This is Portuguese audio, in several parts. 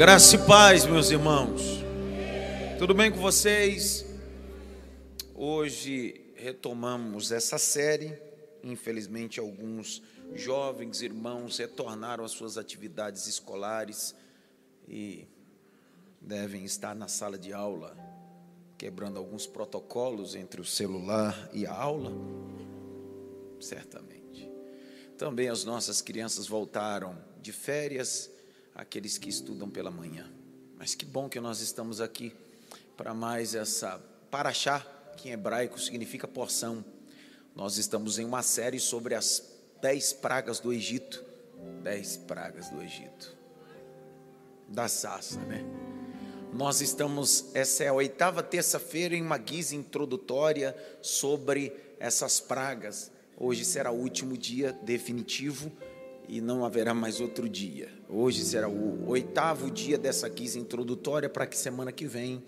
Graça e paz, meus irmãos. Tudo bem com vocês? Hoje retomamos essa série. Infelizmente, alguns jovens irmãos retornaram às suas atividades escolares e devem estar na sala de aula, quebrando alguns protocolos entre o celular e a aula. Certamente. Também as nossas crianças voltaram de férias aqueles que estudam pela manhã. Mas que bom que nós estamos aqui para mais essa paraxá, que em hebraico significa porção. Nós estamos em uma série sobre as dez pragas do Egito. Dez pragas do Egito. Da sassa, né? Nós estamos, essa é a oitava terça-feira, em uma guisa introdutória sobre essas pragas. Hoje será o último dia definitivo e não haverá mais outro dia. Hoje será o oitavo dia dessa guisa introdutória para que semana que vem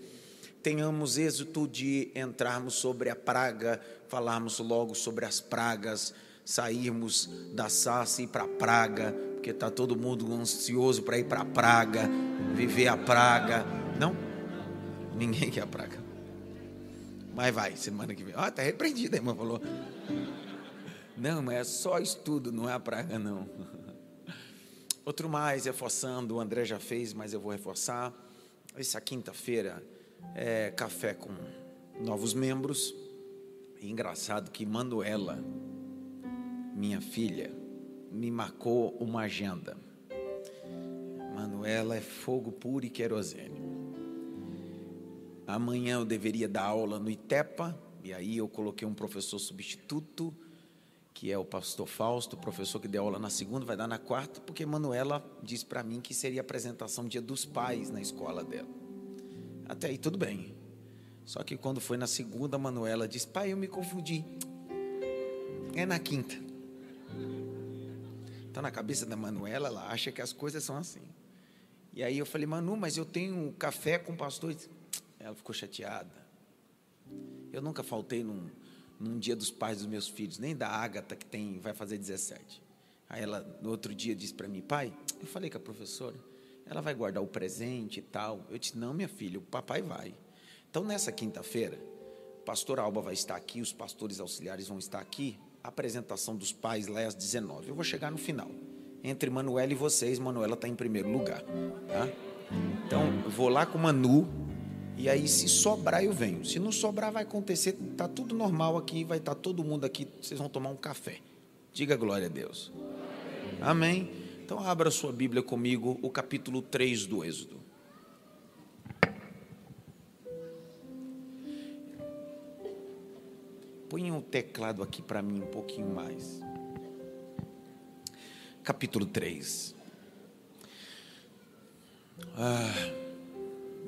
tenhamos êxito de entrarmos sobre a praga, falarmos logo sobre as pragas, sairmos da Sassa e ir para a praga, porque está todo mundo ansioso para ir para a praga, viver a praga. Não? Ninguém quer a praga. Mas vai, semana que vem. Ah, está repreendido, a irmã falou. Não, mas é só estudo, não é a praga, não. Outro mais, reforçando, o André já fez, mas eu vou reforçar. Essa quinta-feira é café com novos membros. E engraçado que Manuela, minha filha, me marcou uma agenda. Manuela é fogo puro e querosene. Amanhã eu deveria dar aula no ITEPA, e aí eu coloquei um professor substituto que é o pastor Fausto, professor que deu aula na segunda, vai dar na quarta, porque Manuela disse para mim que seria apresentação dia dos pais na escola dela. Até aí tudo bem. Só que quando foi na segunda, Manuela disse: Pai, eu me confundi. É na quinta. Então, na cabeça da Manuela, ela acha que as coisas são assim. E aí eu falei: Manu, mas eu tenho café com o pastor. Ela ficou chateada. Eu nunca faltei num, num dia dos pais dos meus filhos, nem da Ágata, que tem, vai fazer 17. Aí ela, no outro dia, disse para mim, pai, eu falei com a professora, ela vai guardar o presente e tal. Eu disse, não, minha filha, o papai vai. Então, nessa quinta-feira, pastor Alba vai estar aqui, os pastores auxiliares vão estar aqui, a apresentação dos pais lá é às 19. Eu vou chegar no final. Entre Manuela e vocês, Manuela está em primeiro lugar. Tá? Então, vou lá com Manu, e aí, se sobrar, eu venho. Se não sobrar, vai acontecer, está tudo normal aqui, vai estar tá todo mundo aqui, vocês vão tomar um café. Diga glória a Deus. Amém. Então, abra sua Bíblia comigo, o capítulo 3 do Êxodo. Põe o teclado aqui para mim um pouquinho mais. Capítulo 3. Ah,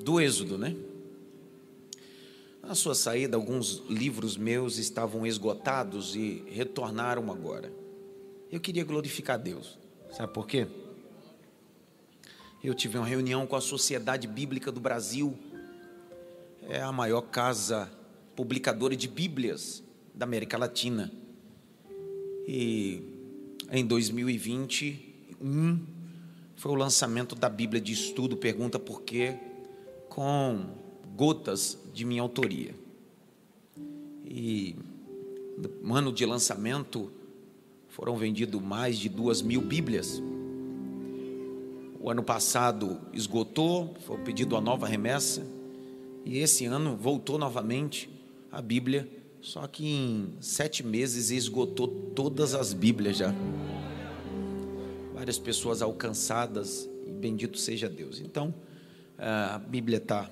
do Êxodo, né? Na sua saída, alguns livros meus estavam esgotados e retornaram agora. Eu queria glorificar Deus. Sabe por quê? Eu tive uma reunião com a Sociedade Bíblica do Brasil. É a maior casa publicadora de Bíblias da América Latina. E em 2021 foi o lançamento da Bíblia de Estudo Pergunta por quê com gotas de minha autoria. E no ano de lançamento foram vendidos mais de duas mil Bíblias. O ano passado esgotou, foi pedido a nova remessa, e esse ano voltou novamente a Bíblia, só que em sete meses esgotou todas as Bíblias já. Várias pessoas alcançadas, e bendito seja Deus. Então, a Bíblia está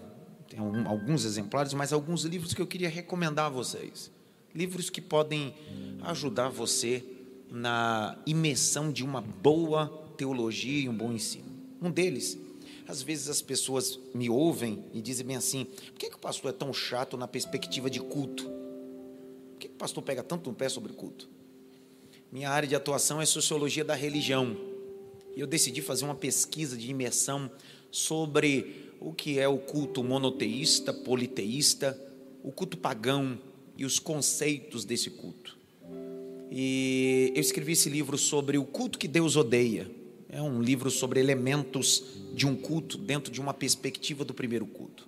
tem alguns exemplares, mas alguns livros que eu queria recomendar a vocês. Livros que podem ajudar você na imersão de uma boa teologia e um bom ensino. Um deles, às vezes as pessoas me ouvem e dizem bem assim: por que, que o pastor é tão chato na perspectiva de culto? Por que, que o pastor pega tanto no pé sobre culto? Minha área de atuação é sociologia da religião. E eu decidi fazer uma pesquisa de imersão sobre o que é o culto monoteísta, politeísta, o culto pagão e os conceitos desse culto. E eu escrevi esse livro sobre o culto que Deus odeia. É um livro sobre elementos de um culto dentro de uma perspectiva do primeiro culto.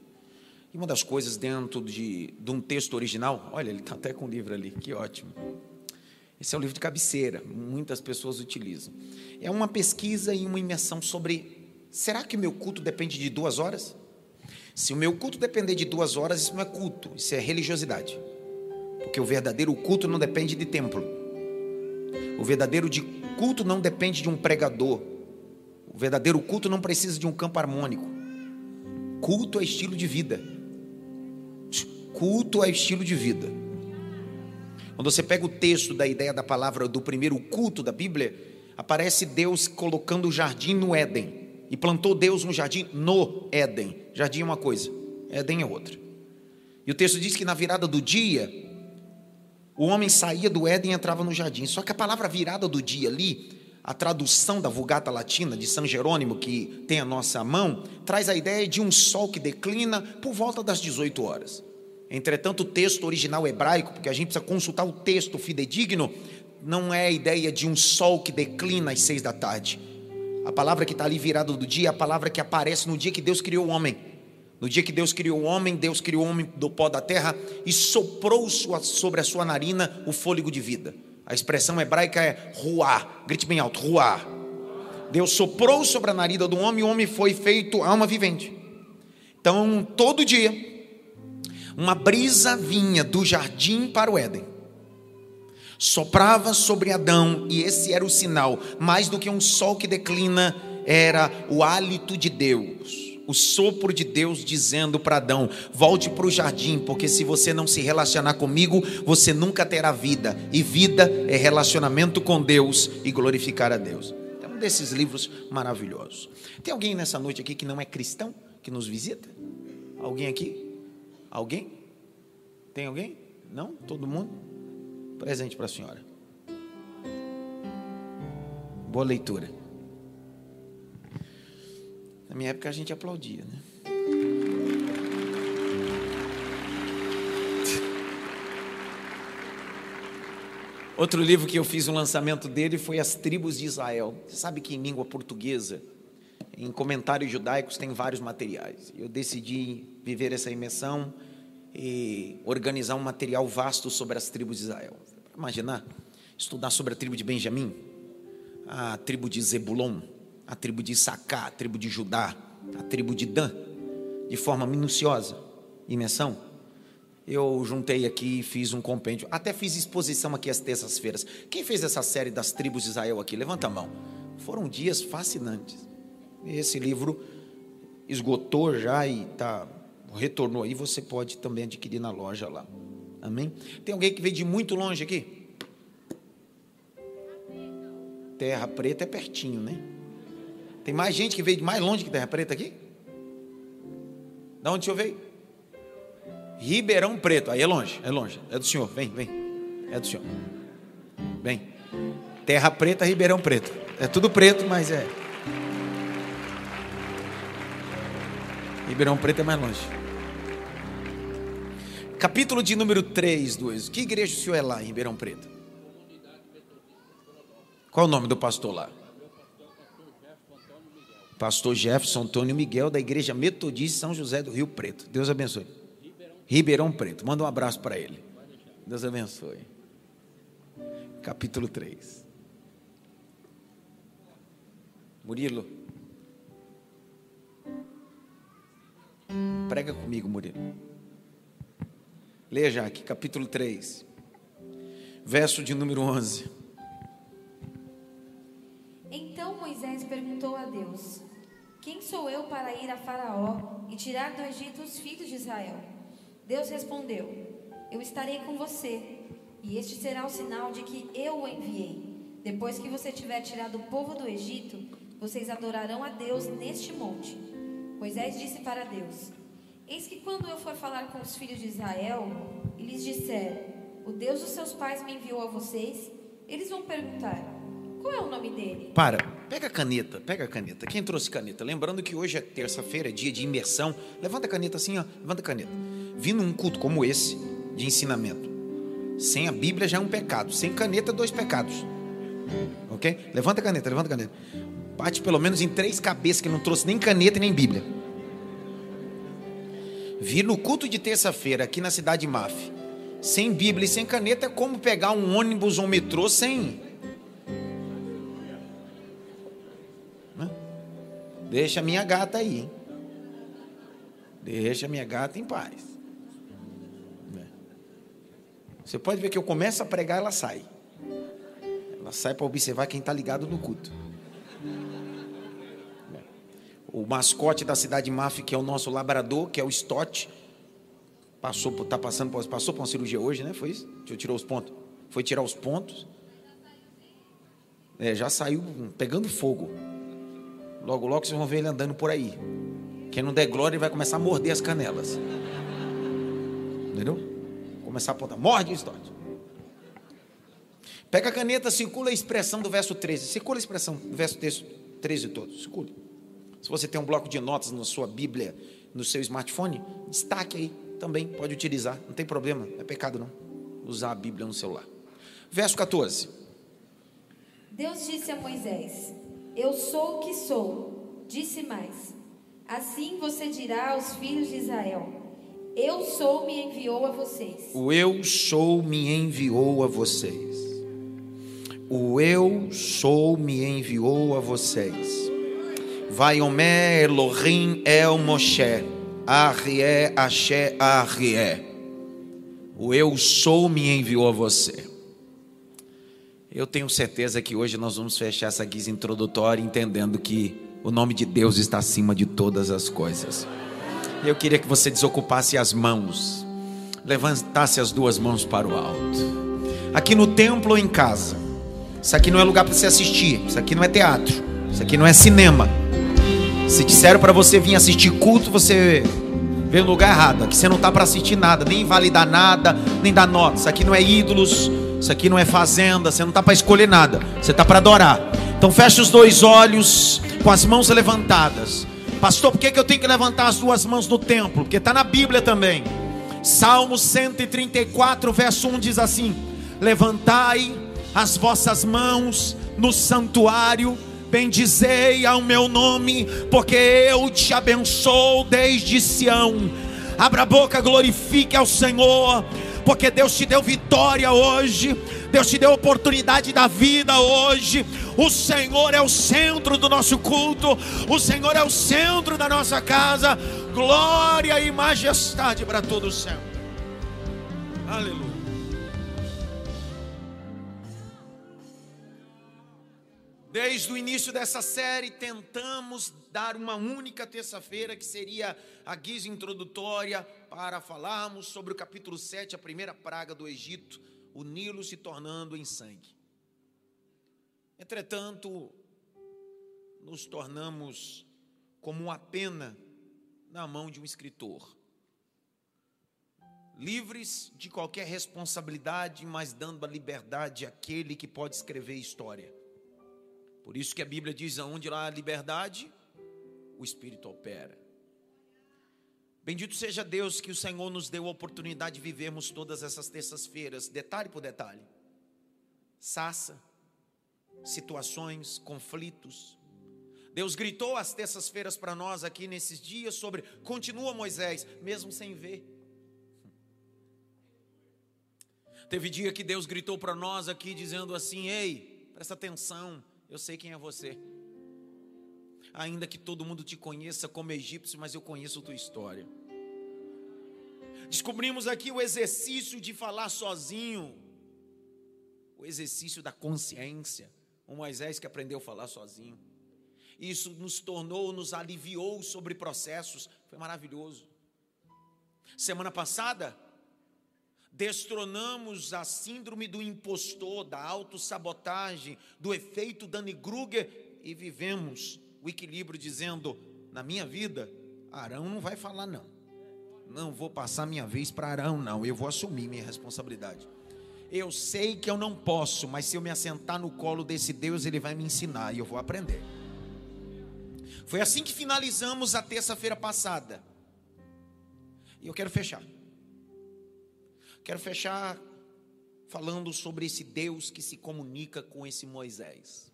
E uma das coisas dentro de, de um texto original, olha, ele está até com o livro ali, que ótimo. Esse é o livro de cabeceira, muitas pessoas utilizam. É uma pesquisa e uma imersão sobre: será que o meu culto depende de duas horas? Se o meu culto depender de duas horas, isso não é culto, isso é religiosidade. Porque o verdadeiro culto não depende de templo. O verdadeiro de culto não depende de um pregador. O verdadeiro culto não precisa de um campo harmônico. Culto é estilo de vida. Culto é estilo de vida. Quando você pega o texto da ideia da palavra do primeiro culto da Bíblia, aparece Deus colocando o jardim no Éden. E plantou Deus um jardim no Éden. Jardim é uma coisa, Éden é outra. E o texto diz que na virada do dia, o homem saía do Éden e entrava no jardim. Só que a palavra virada do dia ali, a tradução da Vulgata Latina de São Jerônimo, que tem a nossa mão, traz a ideia de um sol que declina por volta das 18 horas. Entretanto, o texto original hebraico, porque a gente precisa consultar o texto fidedigno, não é a ideia de um sol que declina às seis da tarde. A palavra que está ali virada do dia a palavra que aparece no dia que Deus criou o homem. No dia que Deus criou o homem, Deus criou o homem do pó da terra e soprou sobre a sua narina o fôlego de vida. A expressão hebraica é ruá. Grite bem alto, ruá. Deus soprou sobre a narina do homem e o homem foi feito alma vivente. Então, todo dia, uma brisa vinha do jardim para o Éden, soprava sobre Adão, e esse era o sinal, mais do que um sol que declina, era o hálito de Deus. O sopro de Deus dizendo para Adão: volte para o jardim, porque se você não se relacionar comigo, você nunca terá vida. E vida é relacionamento com Deus e glorificar a Deus. É um desses livros maravilhosos. Tem alguém nessa noite aqui que não é cristão, que nos visita? Alguém aqui? Alguém? Tem alguém? Não? Todo mundo? Presente para a senhora. Boa leitura. Na minha época a gente aplaudia, né? Outro livro que eu fiz um lançamento dele foi As Tribos de Israel. Você sabe que em língua portuguesa, em comentários judaicos, tem vários materiais. Eu decidi viver essa imersão organizar um material vasto sobre as tribos de Israel. Imaginar, estudar sobre a tribo de Benjamim, a tribo de Zebulon, a tribo de Sacá, a tribo de Judá, a tribo de Dan, de forma minuciosa, imersão. Eu juntei aqui e fiz um compêndio. Até fiz exposição aqui às terças-feiras. Quem fez essa série das tribos de Israel aqui? Levanta a mão. Foram dias fascinantes. Esse livro esgotou já e está retornou aí, você pode também adquirir na loja lá. Amém? Tem alguém que veio de muito longe aqui? Terra Preta é pertinho, né? Tem mais gente que veio de mais longe que Terra Preta aqui? Da onde o senhor veio? Ribeirão Preto, aí é longe, é longe. É do senhor, vem, vem. É do senhor. Vem. Terra Preta, Ribeirão Preto. É tudo preto, mas é. Ribeirão Preto é mais longe. Capítulo de número 3 do Êxodo. Que igreja o senhor é lá em Ribeirão Preto? Qual o nome do pastor lá? Pastor Jefferson Antônio Miguel, da Igreja Metodista São José do Rio Preto. Deus abençoe. Ribeirão Preto. Manda um abraço para ele. Deus abençoe. Capítulo 3. Murilo. Prega comigo, Murilo. Leia já aqui, capítulo 3, verso de número 11. Então Moisés perguntou a Deus: Quem sou eu para ir a Faraó e tirar do Egito os filhos de Israel? Deus respondeu: Eu estarei com você, e este será o sinal de que eu o enviei. Depois que você tiver tirado o povo do Egito, vocês adorarão a Deus neste monte. Moisés disse para Deus: Eis que quando eu for falar com os filhos de Israel e lhes disser: O Deus dos seus pais me enviou a vocês, eles vão perguntar: Qual é o nome dele? Para, pega a caneta, pega a caneta. Quem trouxe caneta? Lembrando que hoje é terça-feira, é dia de imersão. Levanta a caneta assim, ó, levanta a caneta. Vindo um culto como esse, de ensinamento, sem a Bíblia já é um pecado, sem caneta, dois pecados. Ok? Levanta a caneta, levanta a caneta. Bate pelo menos em três cabeças que não trouxe nem caneta nem Bíblia. Vir no culto de terça-feira aqui na cidade de Maf, sem Bíblia e sem caneta, é como pegar um ônibus ou um metrô sem. Né? Deixa a minha gata aí. Deixa a minha gata em paz. Né? Você pode ver que eu começo a pregar, ela sai. Ela sai para observar quem está ligado no culto. O mascote da cidade Maf, que é o nosso labrador, que é o Stott, passou, tá passando, passou por uma cirurgia hoje, né? Foi isso? Tirar os pontos. Foi tirar os pontos. É, já saiu pegando fogo. Logo, logo vocês vão ver ele andando por aí. Quem não der glória, ele vai começar a morder as canelas. Entendeu? Começar a apontar. Morde, Stott. Pega a caneta, circula a expressão do verso 13. Circula a expressão do verso 13 todo. Circula. Se você tem um bloco de notas na sua Bíblia, no seu smartphone, destaque aí também, pode utilizar, não tem problema, não é pecado não, usar a Bíblia no celular. Verso 14. Deus disse a Moisés: Eu sou o que sou. Disse mais: Assim você dirá aos filhos de Israel: Eu sou me enviou a vocês. O eu sou me enviou a vocês. O eu sou me enviou a vocês. Vaiomé Elohim El Moshe. Arrie Axé Arrie. O eu sou me enviou a você. Eu tenho certeza que hoje nós vamos fechar essa guisa introdutória entendendo que o nome de Deus está acima de todas as coisas. Eu queria que você desocupasse as mãos, levantasse as duas mãos para o alto. Aqui no templo ou em casa. Isso aqui não é lugar para você assistir. Isso aqui não é teatro. Isso aqui não é cinema. Se disseram para você vir assistir culto, você veio no lugar errado. Aqui você não está para assistir nada, nem validar nada, nem dar nota. Isso aqui não é ídolos. Isso aqui não é fazenda. Você não está para escolher nada. Você está para adorar. Então feche os dois olhos com as mãos levantadas. Pastor, por que, que eu tenho que levantar as duas mãos no templo? Porque está na Bíblia também. Salmo 134, verso 1 diz assim: Levantai as vossas mãos no santuário, bendizei ao meu nome, porque eu te abençoo desde Sião. Abra a boca, glorifique ao Senhor, porque Deus te deu vitória hoje, Deus te deu oportunidade da vida hoje. O Senhor é o centro do nosso culto, o Senhor é o centro da nossa casa. Glória e majestade para todo o céu. Aleluia. Desde o início dessa série, tentamos dar uma única terça-feira, que seria a guisa introdutória, para falarmos sobre o capítulo 7, a primeira praga do Egito, o Nilo se tornando em sangue. Entretanto, nos tornamos como uma pena na mão de um escritor, livres de qualquer responsabilidade, mas dando a liberdade àquele que pode escrever história. Por isso que a Bíblia diz: aonde lá a liberdade, o Espírito opera. Bendito seja Deus que o Senhor nos deu a oportunidade de vivermos todas essas terças-feiras, detalhe por detalhe. Sassa, situações, conflitos. Deus gritou às terças-feiras para nós aqui nesses dias sobre continua Moisés, mesmo sem ver. Teve dia que Deus gritou para nós aqui dizendo assim: "Ei, presta atenção, eu sei quem é você. Ainda que todo mundo te conheça como egípcio, mas eu conheço a tua história. Descobrimos aqui o exercício de falar sozinho, o exercício da consciência. O Moisés que aprendeu a falar sozinho. Isso nos tornou, nos aliviou sobre processos, foi maravilhoso. Semana passada, destronamos a síndrome do impostor, da autossabotagem, do efeito Danny-Kruger e vivemos o equilíbrio dizendo: na minha vida, Arão não vai falar não. Não vou passar minha vez para Arão, não. Eu vou assumir minha responsabilidade. Eu sei que eu não posso, mas se eu me assentar no colo desse Deus, ele vai me ensinar e eu vou aprender. Foi assim que finalizamos a terça-feira passada. E eu quero fechar. Quero fechar falando sobre esse Deus que se comunica com esse Moisés.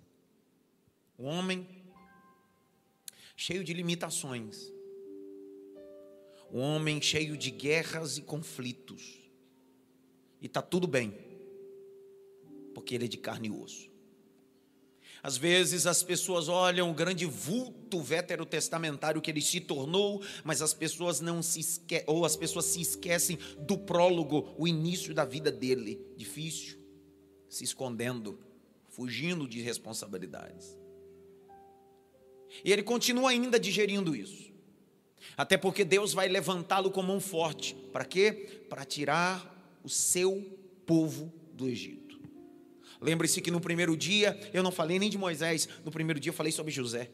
O homem cheio de limitações, um homem cheio de guerras e conflitos, e está tudo bem, porque ele é de carne e osso. Às vezes as pessoas olham o grande vulto veterotestamentário que ele se tornou, mas as pessoas não se esque ou as pessoas se esquecem do prólogo, o início da vida dele, difícil, se escondendo, fugindo de responsabilidades. E ele continua ainda digerindo isso. Até porque Deus vai levantá-lo como um forte. Para quê? Para tirar o seu povo do Egito. Lembre-se que no primeiro dia eu não falei nem de Moisés, no primeiro dia eu falei sobre José.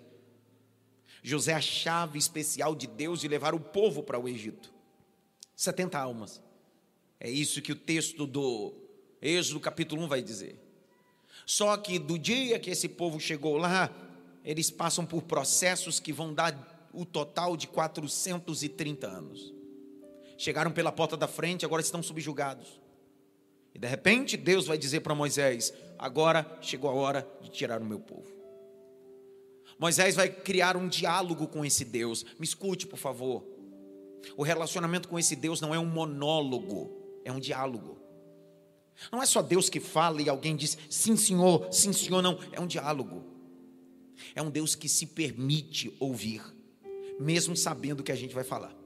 José a chave especial de Deus de levar o povo para o Egito. 70 almas. É isso que o texto do Êxodo capítulo 1 vai dizer. Só que do dia que esse povo chegou lá, eles passam por processos que vão dar o total de 430 anos. Chegaram pela porta da frente, agora estão subjugados. E de repente Deus vai dizer para Moisés: agora chegou a hora de tirar o meu povo. Moisés vai criar um diálogo com esse Deus. Me escute, por favor. O relacionamento com esse Deus não é um monólogo, é um diálogo. Não é só Deus que fala e alguém diz sim, senhor, sim, senhor, não. É um diálogo. É um Deus que se permite ouvir, mesmo sabendo que a gente vai falar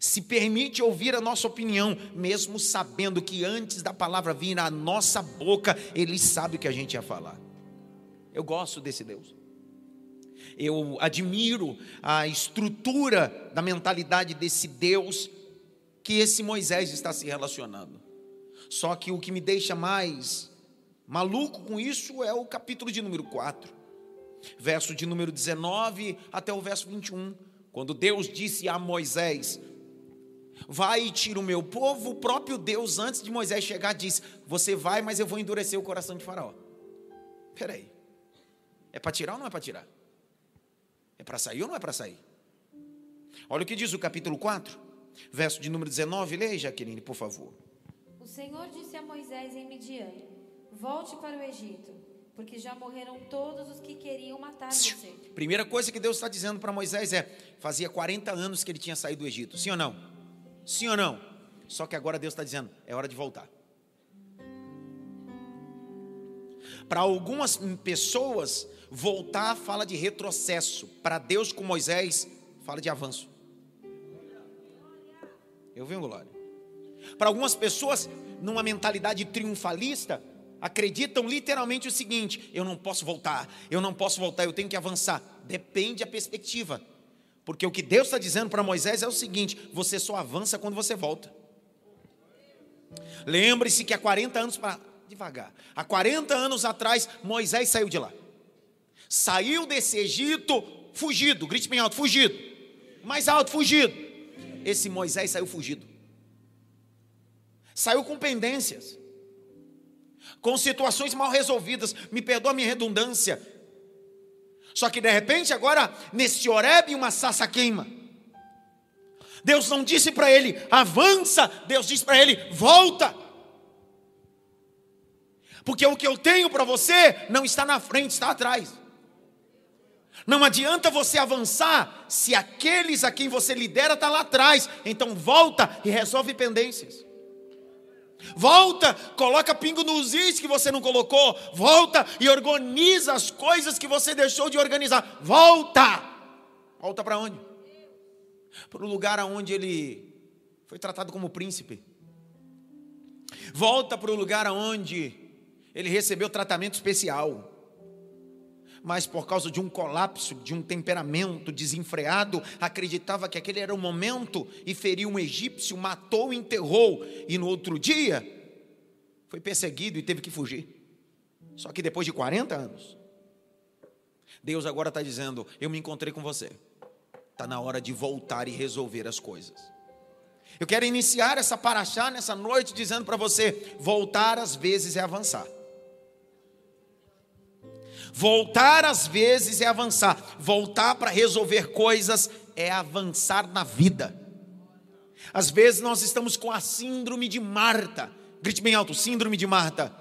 se permite ouvir a nossa opinião, mesmo sabendo que antes da palavra vir na nossa boca, Ele sabe o que a gente ia falar. Eu gosto desse Deus. Eu admiro a estrutura da mentalidade desse Deus que esse Moisés está se relacionando. Só que o que me deixa mais maluco com isso é o capítulo de número 4, verso de número 19 até o verso 21, quando Deus disse a Moisés: vai e tira o meu povo, o próprio Deus, antes de Moisés chegar, diz: Você vai, mas eu vou endurecer o coração de Faraó. Peraí, é para tirar ou não é para tirar? É para sair ou não é para sair? Olha o que diz o capítulo 4, verso de número 19, leia, Jaqueline, por favor. O Senhor disse a Moisés em Midian: Volte para o Egito, porque já morreram todos os que queriam matar você. Primeira coisa que Deus está dizendo para Moisés é: fazia 40 anos que ele tinha saído do Egito, sim ou não? Sim ou não? Só que agora Deus está dizendo: é hora de voltar. Para algumas pessoas, voltar fala de retrocesso. Para Deus, com Moisés, fala de avanço. Eu venho, glória. Para algumas pessoas, numa mentalidade triunfalista, acreditam literalmente o seguinte: eu não posso voltar, eu não posso voltar, eu tenho que avançar. Depende da perspectiva. Porque o que Deus está dizendo para Moisés é o seguinte: você só avança quando você volta. Lembre-se que há 40 anos para devagar. Há 40 anos atrás, Moisés saiu de lá. Saiu desse Egito fugido, grite bem alto, fugido. Mais alto, fugido. Esse Moisés saiu fugido. Saiu com pendências. Com situações mal resolvidas. Me perdoa a minha redundância. Só que de repente, agora, nesse Horeb, uma sassa queima. Deus não disse para ele, avança, Deus disse para ele, volta. Porque o que eu tenho para você não está na frente, está atrás. Não adianta você avançar se aqueles a quem você lidera está lá atrás. Então volta e resolve pendências. Volta, coloca pingo nos is que você não colocou. Volta e organiza as coisas que você deixou de organizar. Volta. Volta para onde? Para o lugar aonde ele foi tratado como príncipe. Volta para o lugar aonde ele recebeu tratamento especial mas por causa de um colapso, de um temperamento desenfreado, acreditava que aquele era o momento e feriu um egípcio, matou, enterrou, e no outro dia foi perseguido e teve que fugir. Só que depois de 40 anos, Deus agora está dizendo: Eu me encontrei com você, está na hora de voltar e resolver as coisas. Eu quero iniciar essa paraxá nessa noite dizendo para você: voltar às vezes é avançar. Voltar às vezes é avançar. Voltar para resolver coisas é avançar na vida. Às vezes nós estamos com a síndrome de Marta. Grite bem alto, síndrome de Marta.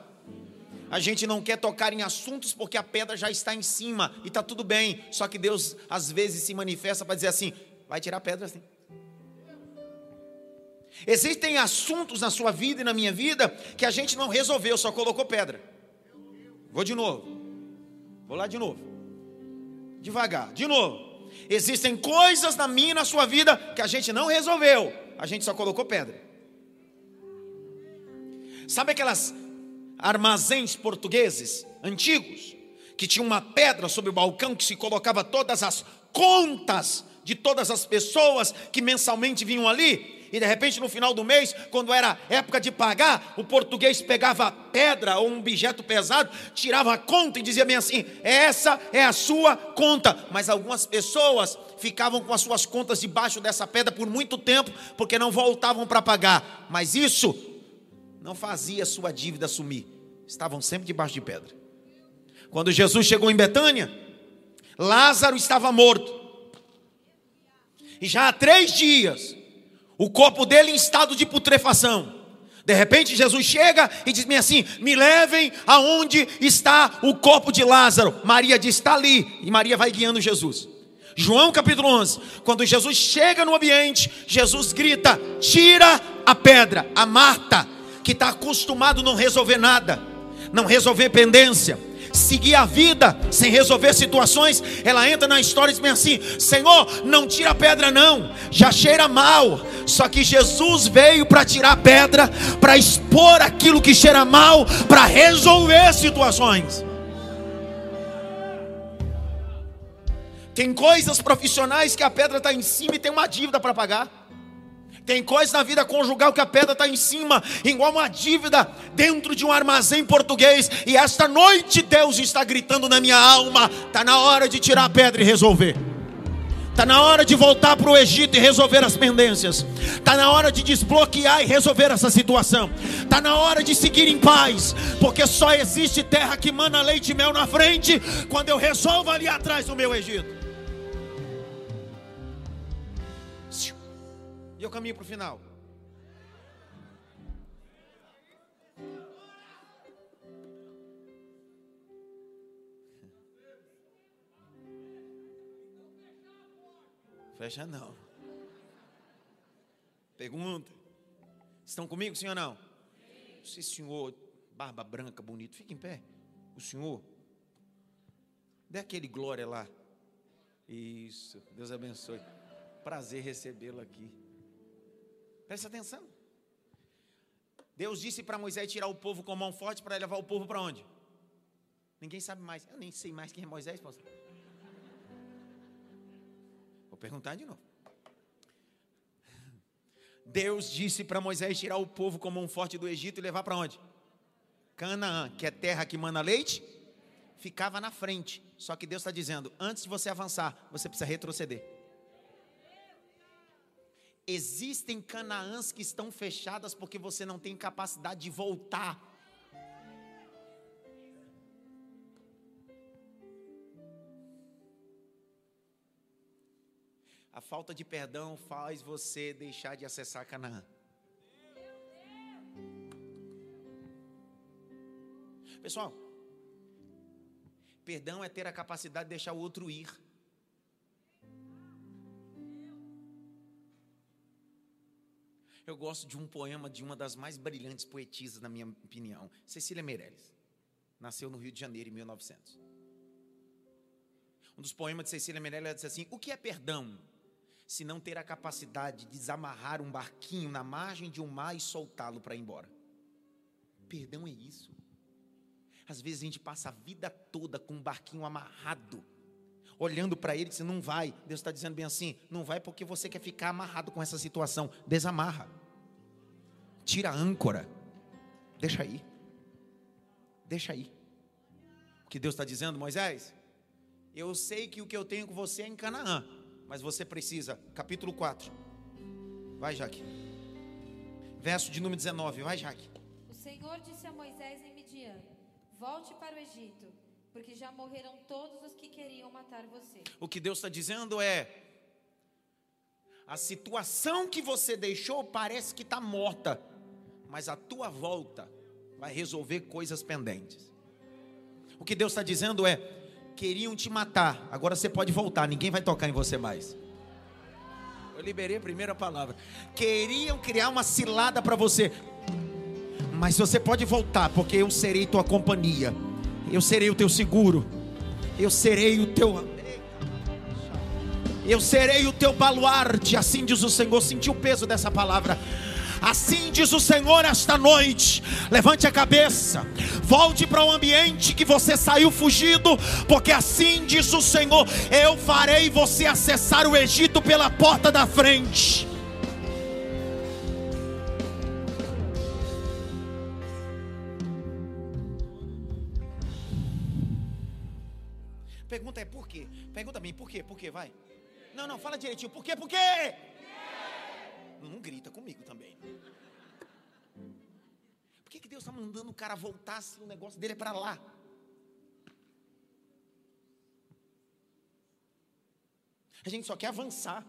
a gente não quer tocar em assuntos porque a pedra já está em cima e está tudo bem. Só que Deus às vezes se manifesta para dizer assim: vai tirar a pedra assim. Existem assuntos na sua vida e na minha vida que a gente não resolveu, só colocou pedra. Vou de novo. Vou lá de novo. Devagar, de novo. Existem coisas na minha e na sua vida que a gente não resolveu, a gente só colocou pedra. Sabe aquelas armazéns portugueses antigos que tinha uma pedra sobre o balcão que se colocava todas as contas de todas as pessoas que mensalmente vinham ali? E de repente no final do mês, quando era época de pagar, o português pegava pedra ou um objeto pesado, tirava a conta e dizia bem assim: essa é a sua conta. Mas algumas pessoas ficavam com as suas contas debaixo dessa pedra por muito tempo, porque não voltavam para pagar. Mas isso não fazia sua dívida sumir, estavam sempre debaixo de pedra. Quando Jesus chegou em Betânia, Lázaro estava morto. E já há três dias o corpo dele em estado de putrefação. De repente Jesus chega e diz-me assim: Me levem aonde está o corpo de Lázaro. Maria diz: Está ali. E Maria vai guiando Jesus. João capítulo 11. Quando Jesus chega no ambiente, Jesus grita: Tira a pedra. A Marta, que está acostumado não resolver nada, não resolver pendência, seguir a vida sem resolver situações, ela entra na história e diz assim: Senhor, não tira a pedra, não, já cheira mal. Só que Jesus veio para tirar a pedra, para expor aquilo que cheira mal, para resolver situações. Tem coisas profissionais que a pedra está em cima e tem uma dívida para pagar. Tem coisas na vida conjugal que a pedra está em cima, igual uma dívida dentro de um armazém português. E esta noite Deus está gritando na minha alma: está na hora de tirar a pedra e resolver. Está na hora de voltar para o Egito e resolver as pendências. Está na hora de desbloquear e resolver essa situação. Está na hora de seguir em paz. Porque só existe terra que mana leite e mel na frente quando eu resolvo ali atrás do meu Egito. E eu caminho para o final. Fecha não. Pergunta. Estão comigo, ou não? Sim. senhor, barba branca, bonito, fica em pé. O senhor, dê aquele glória lá. Isso, Deus abençoe. Prazer recebê-lo aqui. Presta atenção. Deus disse para Moisés tirar o povo com mão forte para levar o povo para onde? Ninguém sabe mais. Eu nem sei mais quem é Moisés, pastor. Vou perguntar de novo. Deus disse para Moisés tirar o povo com mão forte do Egito e levar para onde? Canaã, que é terra que mana leite, ficava na frente. Só que Deus está dizendo: antes de você avançar, você precisa retroceder. Existem Canaãs que estão fechadas porque você não tem capacidade de voltar. A falta de perdão faz você deixar de acessar Canaã. Pessoal, perdão é ter a capacidade de deixar o outro ir. Eu gosto de um poema de uma das mais brilhantes poetisas, na minha opinião, Cecília Meirelles. Nasceu no Rio de Janeiro em 1900. Um dos poemas de Cecília Meirelles diz assim: O que é perdão? Se não ter a capacidade de desamarrar um barquinho na margem de um mar e soltá-lo para ir embora. Perdão é isso. Às vezes a gente passa a vida toda com um barquinho amarrado, olhando para ele e dizendo: Não vai. Deus está dizendo bem assim: Não vai porque você quer ficar amarrado com essa situação. Desamarra tira a âncora, deixa aí, deixa aí. O que Deus está dizendo, Moisés? Eu sei que o que eu tenho com você é em Canaã, mas você precisa, capítulo 4, vai Jaque, verso de número 19, vai Jaque. O Senhor disse a Moisés em Midian: Volte para o Egito, porque já morreram todos os que queriam matar você. O que Deus está dizendo é: a situação que você deixou parece que está morta, mas a tua volta vai resolver coisas pendentes. O que Deus está dizendo é: queriam te matar, agora você pode voltar, ninguém vai tocar em você mais. Eu liberei a primeira palavra. Queriam criar uma cilada para você, mas você pode voltar, porque eu serei tua companhia, eu serei o teu seguro, eu serei o teu. Eu serei o teu baluarte, assim diz o Senhor. Senti o peso dessa palavra. Assim diz o Senhor esta noite. Levante a cabeça, volte para o ambiente que você saiu fugido, porque assim diz o Senhor: eu farei você acessar o Egito pela porta da frente. Pergunta é por quê? Pergunta mim, por quê? Por quê? Vai. Não, não, fala direitinho. Por quê? Por quê? Não grita comigo também. Deus está mandando o cara voltar se o negócio dele é para lá? A gente só quer avançar.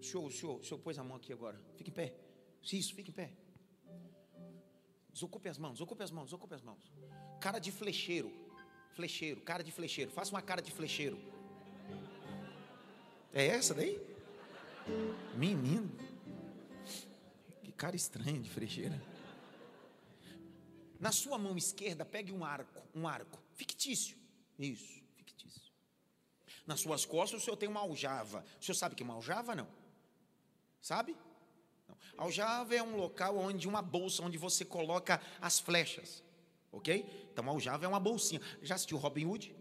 O senhor, o senhor, senhor pôs a mão aqui agora. Fique em pé. Isso, fique em pé. Desocupe as mãos, desocupe as mãos, desocupe as mãos. Cara de flecheiro. Flecheiro, cara de flecheiro. Faça uma cara de flecheiro. É essa daí? Menino. Que cara estranha de flecheira. Na sua mão esquerda, pegue um arco, um arco fictício. Isso, fictício. Nas suas costas o senhor tem uma aljava. O senhor sabe que é uma aljava não? Sabe? Aljava é um local onde uma bolsa onde você coloca as flechas. Ok? Então, aljava é uma bolsinha. Já assistiu Robin Hood?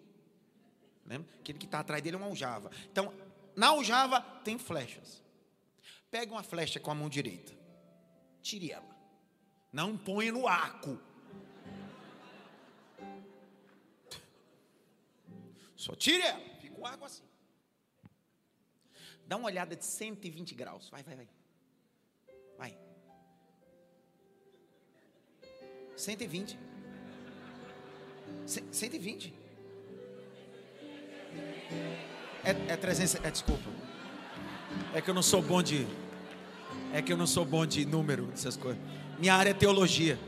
Lembra? Aquele que está atrás dele é uma aljava. Então, na aljava tem flechas. Pega uma flecha com a mão direita. Tire ela. Não ponha no arco. Só tire ela. Fica o arco assim. Dá uma olhada de 120 graus. Vai, vai, vai. Vai. 120. 120. É, é 300. É, desculpa. É que eu não sou bom de. É que eu não sou bom de número, dessas coisas. Minha área é teologia.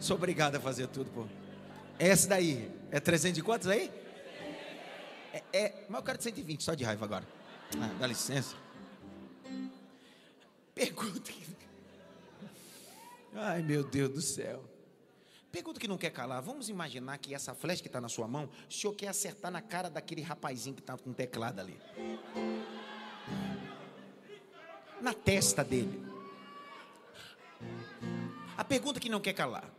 Sou obrigado a fazer tudo, pô. Essa daí. É 300 de quantos aí? É, é, mas eu quero de 120, só de raiva agora. Ah, dá licença. Pergunta. Ai, meu Deus do céu. Pergunta que não quer calar. Vamos imaginar que essa flecha que está na sua mão, o senhor quer acertar na cara daquele rapazinho que está com o teclado ali. Na testa dele. A pergunta que não quer calar.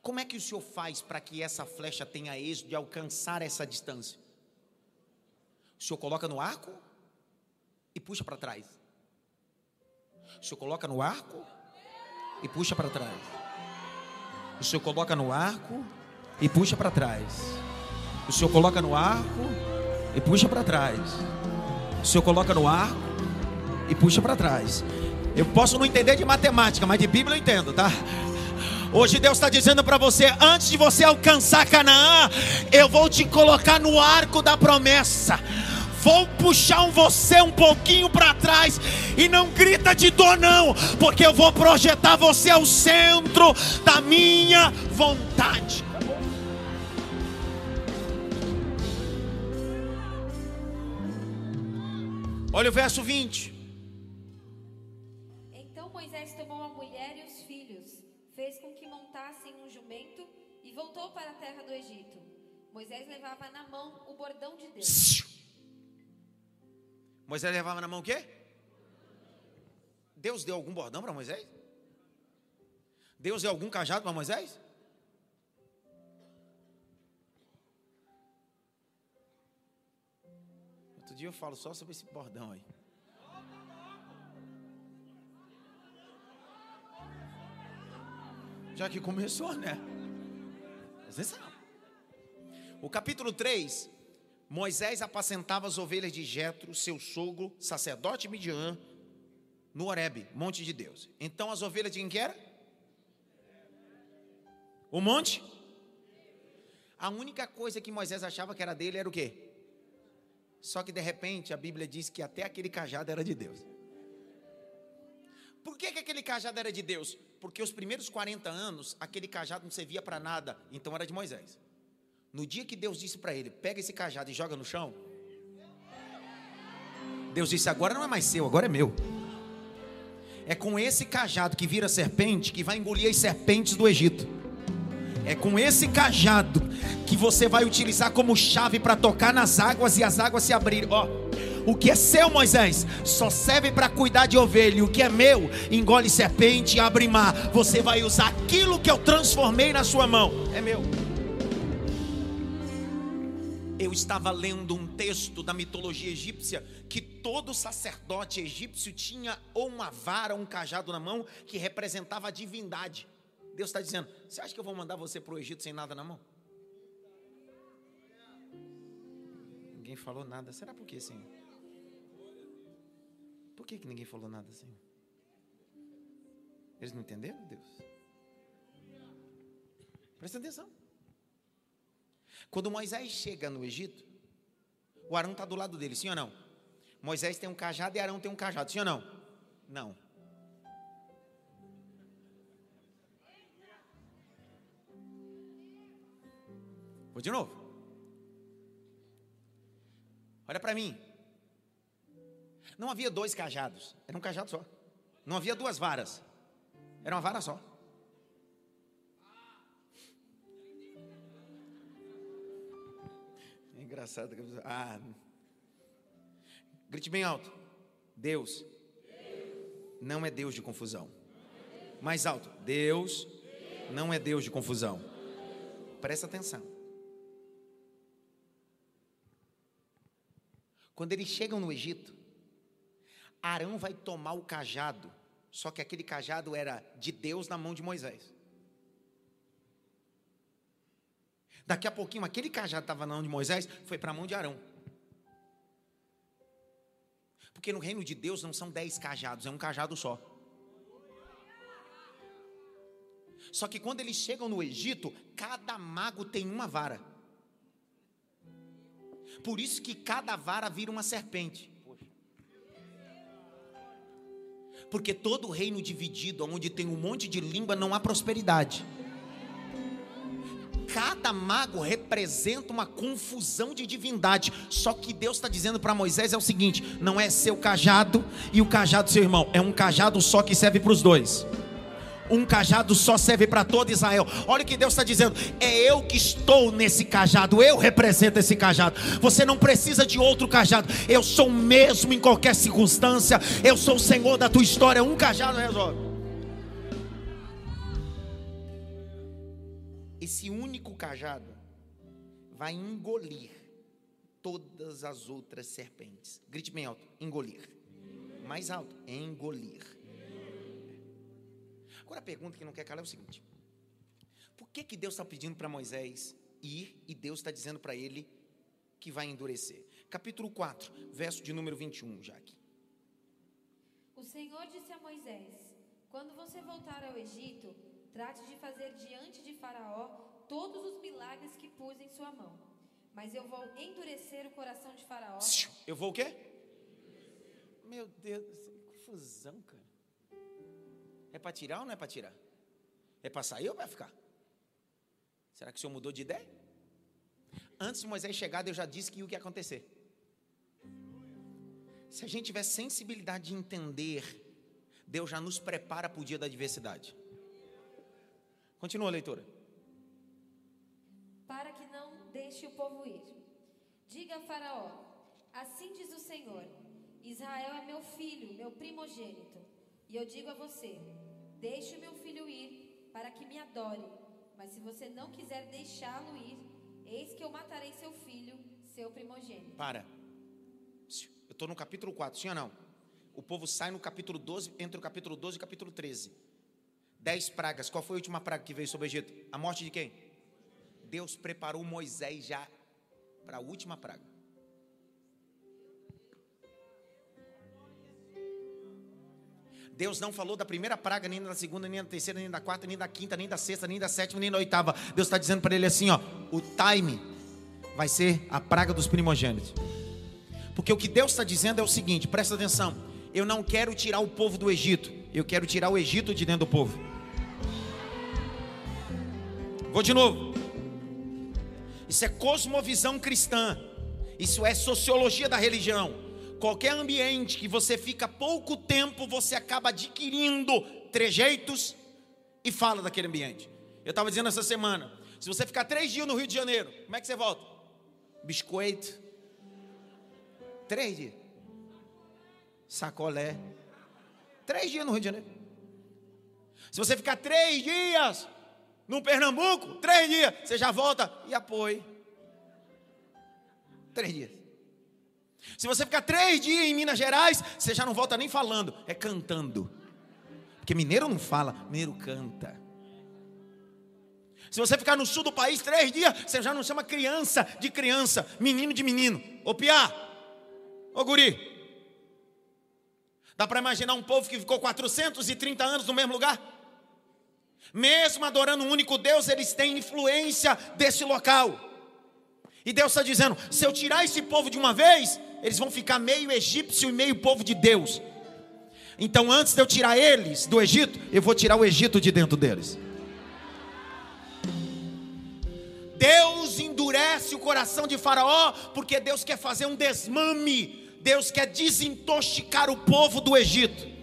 Como é que o senhor faz para que essa flecha tenha êxito de alcançar essa distância? O senhor coloca no arco e puxa para trás. O senhor coloca no arco e puxa para trás. O senhor coloca no arco e puxa para trás. O senhor coloca no arco e puxa para trás. O senhor coloca no arco e puxa para trás. Eu posso não entender de matemática, mas de Bíblia eu entendo, tá? Hoje Deus está dizendo para você: antes de você alcançar Canaã, eu vou te colocar no arco da promessa vou puxar um você um pouquinho para trás e não grita de dor não, porque eu vou projetar você ao centro da minha vontade. Olha o verso 20. Então Moisés tomou a mulher e os filhos, fez com que montassem um jumento e voltou para a terra do Egito. Moisés levava na mão o bordão de Deus. Moisés levava na mão o quê? Deus deu algum bordão para Moisés? Deus deu algum cajado para Moisés? Outro dia eu falo só sobre esse bordão aí. Já que começou, né? O capítulo 3 Moisés apacentava as ovelhas de Jetro, seu sogro, sacerdote Midian, no Horebe, monte de Deus. Então as ovelhas de quem que era? O monte? A única coisa que Moisés achava que era dele era o quê? Só que de repente a Bíblia diz que até aquele cajado era de Deus. Por que, que aquele cajado era de Deus? Porque os primeiros 40 anos, aquele cajado não servia para nada, então era de Moisés. No dia que Deus disse para ele: pega esse cajado e joga no chão, Deus disse: agora não é mais seu, agora é meu. É com esse cajado que vira serpente que vai engolir as serpentes do Egito. É com esse cajado que você vai utilizar como chave para tocar nas águas e as águas se abrirem. Ó, o que é seu, Moisés, só serve para cuidar de ovelha. O que é meu, engole serpente e abre mar. Você vai usar aquilo que eu transformei na sua mão. É meu. Eu estava lendo um texto da mitologia egípcia que todo sacerdote egípcio tinha ou uma vara, ou um cajado na mão que representava a divindade. Deus está dizendo: Você acha que eu vou mandar você para o Egito sem nada na mão? Ninguém falou nada. Será por quê, Senhor? Por que, que ninguém falou nada, Senhor? Eles não entenderam, Deus? Presta atenção. Quando Moisés chega no Egito, o Arão está do lado dele, sim ou não? Moisés tem um cajado e Arão tem um cajado, sim ou não? Não. Vou de novo. Olha para mim. Não havia dois cajados, era um cajado só. Não havia duas varas, era uma vara só. Engraçado. Ah. Grite bem alto. Deus, não é Deus de confusão. Mais alto. Deus não é Deus de confusão. Presta atenção. Quando eles chegam no Egito, Arão vai tomar o cajado, só que aquele cajado era de Deus na mão de Moisés. Daqui a pouquinho, aquele cajado estava na mão de Moisés, foi para a mão de Arão. Porque no reino de Deus não são dez cajados, é um cajado só. Só que quando eles chegam no Egito, cada mago tem uma vara. Por isso que cada vara vira uma serpente. Porque todo reino dividido, onde tem um monte de língua, não há prosperidade cada mago representa uma confusão de divindade. Só que Deus está dizendo para Moisés é o seguinte: não é seu cajado e o cajado do seu irmão, é um cajado só que serve para os dois. Um cajado só serve para todo Israel. Olha o que Deus está dizendo: é eu que estou nesse cajado, eu represento esse cajado. Você não precisa de outro cajado. Eu sou o mesmo em qualquer circunstância. Eu sou o Senhor da tua história. Um cajado resolve. Esse único cajado vai engolir todas as outras serpentes. Grite bem alto: engolir. Mais alto: engolir. Agora a pergunta que não quer calar é o seguinte: por que, que Deus está pedindo para Moisés ir e Deus está dizendo para ele que vai endurecer? Capítulo 4, verso de número 21, Jaque. O Senhor disse a Moisés: Quando você voltar ao Egito, Trate de fazer diante de Faraó todos os milagres que pus em sua mão. Mas eu vou endurecer o coração de Faraó. Eu vou o quê? Meu Deus, que confusão, cara. É para tirar ou não é para tirar? É para sair ou para ficar? Será que o senhor mudou de ideia? Antes de Moisés chegar, Deus já disse que o que ia acontecer. Se a gente tiver sensibilidade de entender, Deus já nos prepara para o dia da adversidade. Continua a leitura. Para que não deixe o povo ir. Diga a Faraó: Assim diz o Senhor: Israel é meu filho, meu primogênito. E eu digo a você: Deixe o meu filho ir, para que me adore. Mas se você não quiser deixá-lo ir, eis que eu matarei seu filho, seu primogênito. Para. Eu estou no capítulo 4, sim ou não? O povo sai no capítulo 12, entre o capítulo 12 e o capítulo 13. Dez pragas. Qual foi a última praga que veio sobre o Egito? A morte de quem? Deus preparou Moisés já para a última praga. Deus não falou da primeira praga, nem da segunda, nem da terceira, nem da quarta, nem da quinta, nem da sexta, nem da sétima, nem da oitava. Deus está dizendo para ele assim: ó, o time vai ser a praga dos primogênitos. Porque o que Deus está dizendo é o seguinte: presta atenção. Eu não quero tirar o povo do Egito Eu quero tirar o Egito de dentro do povo. Vou de novo. Isso é cosmovisão cristã. Isso é sociologia da religião. Qualquer ambiente que você fica pouco tempo, você acaba adquirindo trejeitos e fala daquele ambiente. Eu estava dizendo essa semana: se você ficar três dias no Rio de Janeiro, como é que você volta? Biscoito. Três dias. Sacolé. Três dias no Rio de Janeiro. Se você ficar três dias no Pernambuco, três dias, você já volta e apoia. Três dias. Se você ficar três dias em Minas Gerais, você já não volta nem falando, é cantando. Porque mineiro não fala, mineiro canta. Se você ficar no sul do país três dias, você já não chama criança de criança, menino de menino. Ô piá, ô guri. Dá para imaginar um povo que ficou 430 anos no mesmo lugar? Mesmo adorando um único Deus, eles têm influência desse local. E Deus está dizendo: se eu tirar esse povo de uma vez, eles vão ficar meio egípcio e meio povo de Deus. Então, antes de eu tirar eles do Egito, eu vou tirar o Egito de dentro deles. Deus endurece o coração de Faraó, porque Deus quer fazer um desmame, Deus quer desintoxicar o povo do Egito.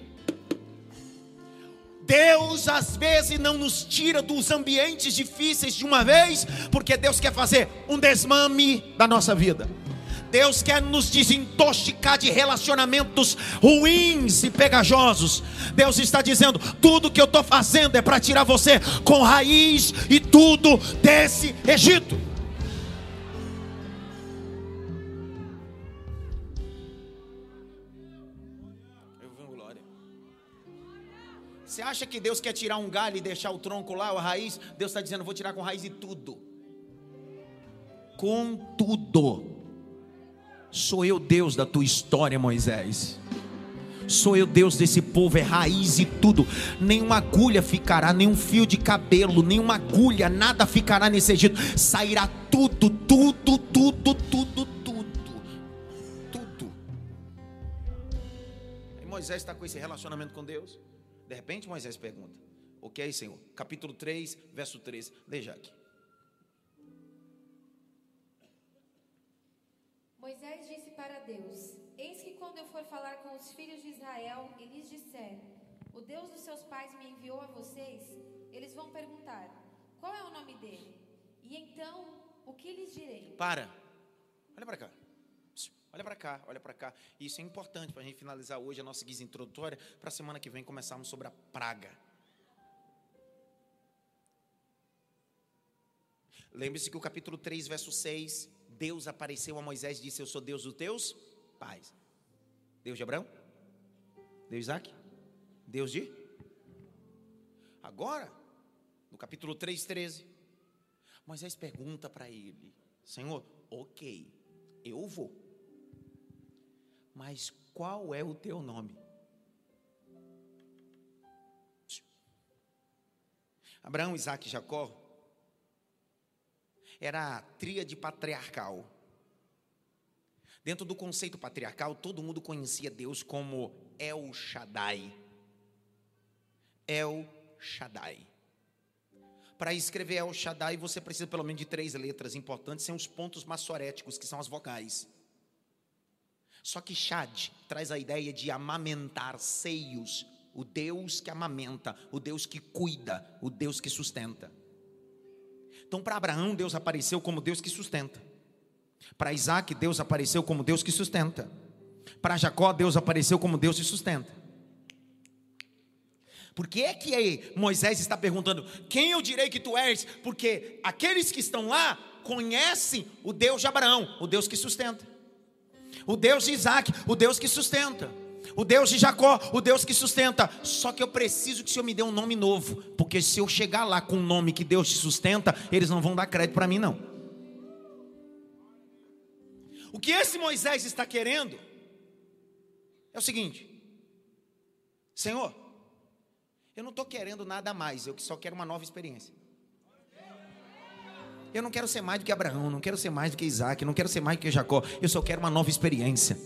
Deus às vezes não nos tira dos ambientes difíceis de uma vez, porque Deus quer fazer um desmame da nossa vida. Deus quer nos desintoxicar de relacionamentos ruins e pegajosos. Deus está dizendo: tudo que eu estou fazendo é para tirar você com raiz e tudo desse Egito. Você acha que Deus quer tirar um galho e deixar o tronco lá, a raiz? Deus está dizendo: vou tirar com raiz e tudo. Com tudo. Sou eu Deus da tua história, Moisés. Sou eu Deus desse povo, é raiz e tudo. Nenhuma agulha ficará, nenhum fio de cabelo, nenhuma agulha, nada ficará nesse Egito. Sairá tudo, tudo, tudo, tudo, tudo. Tudo. E Moisés está com esse relacionamento com Deus. De repente Moisés pergunta: O que é isso, Senhor? Capítulo 3, verso 13. Veja aqui. Moisés disse para Deus: Eis que quando eu for falar com os filhos de Israel e lhes disser: O Deus dos seus pais me enviou a vocês, eles vão perguntar: Qual é o nome dele? E então, o que lhes direi? Para. Olha para cá. Olha para cá, olha para cá. Isso é importante para a gente finalizar hoje a nossa guisa introdutória, para a semana que vem começarmos sobre a praga. Lembre-se que o capítulo 3, verso 6 Deus apareceu a Moisés e disse: Eu sou Deus dos teus pais. Deus de Abraão? Deus de Isaac? Deus de? Agora, no capítulo 3, 13, Moisés pergunta para ele: Senhor, ok, eu vou, mas qual é o teu nome? Abraão, Isaac e Jacó era a tríade patriarcal. Dentro do conceito patriarcal, todo mundo conhecia Deus como El Shaddai. El Shaddai. Para escrever El Shaddai, você precisa pelo menos de três letras importantes, são os pontos maçoréticos, que são as vogais. Só que Shad traz a ideia de amamentar seios, o Deus que amamenta, o Deus que cuida, o Deus que sustenta. Então, para Abraão, Deus apareceu como Deus que sustenta. Para Isaac, Deus apareceu como Deus que sustenta. Para Jacó, Deus apareceu como Deus que sustenta. Por que é que Moisés está perguntando: quem eu direi que tu és? Porque aqueles que estão lá conhecem o Deus de Abraão, o Deus que sustenta, o Deus de Isaac, o Deus que sustenta o Deus de Jacó, o Deus que sustenta. Só que eu preciso que o Senhor me dê um nome novo, porque se eu chegar lá com um nome que Deus te sustenta, eles não vão dar crédito para mim, não. O que esse Moisés está querendo é o seguinte: Senhor, eu não estou querendo nada mais, eu só quero uma nova experiência. Eu não quero ser mais do que Abraão, não quero ser mais do que Isaac, não quero ser mais do que Jacó, eu só quero uma nova experiência.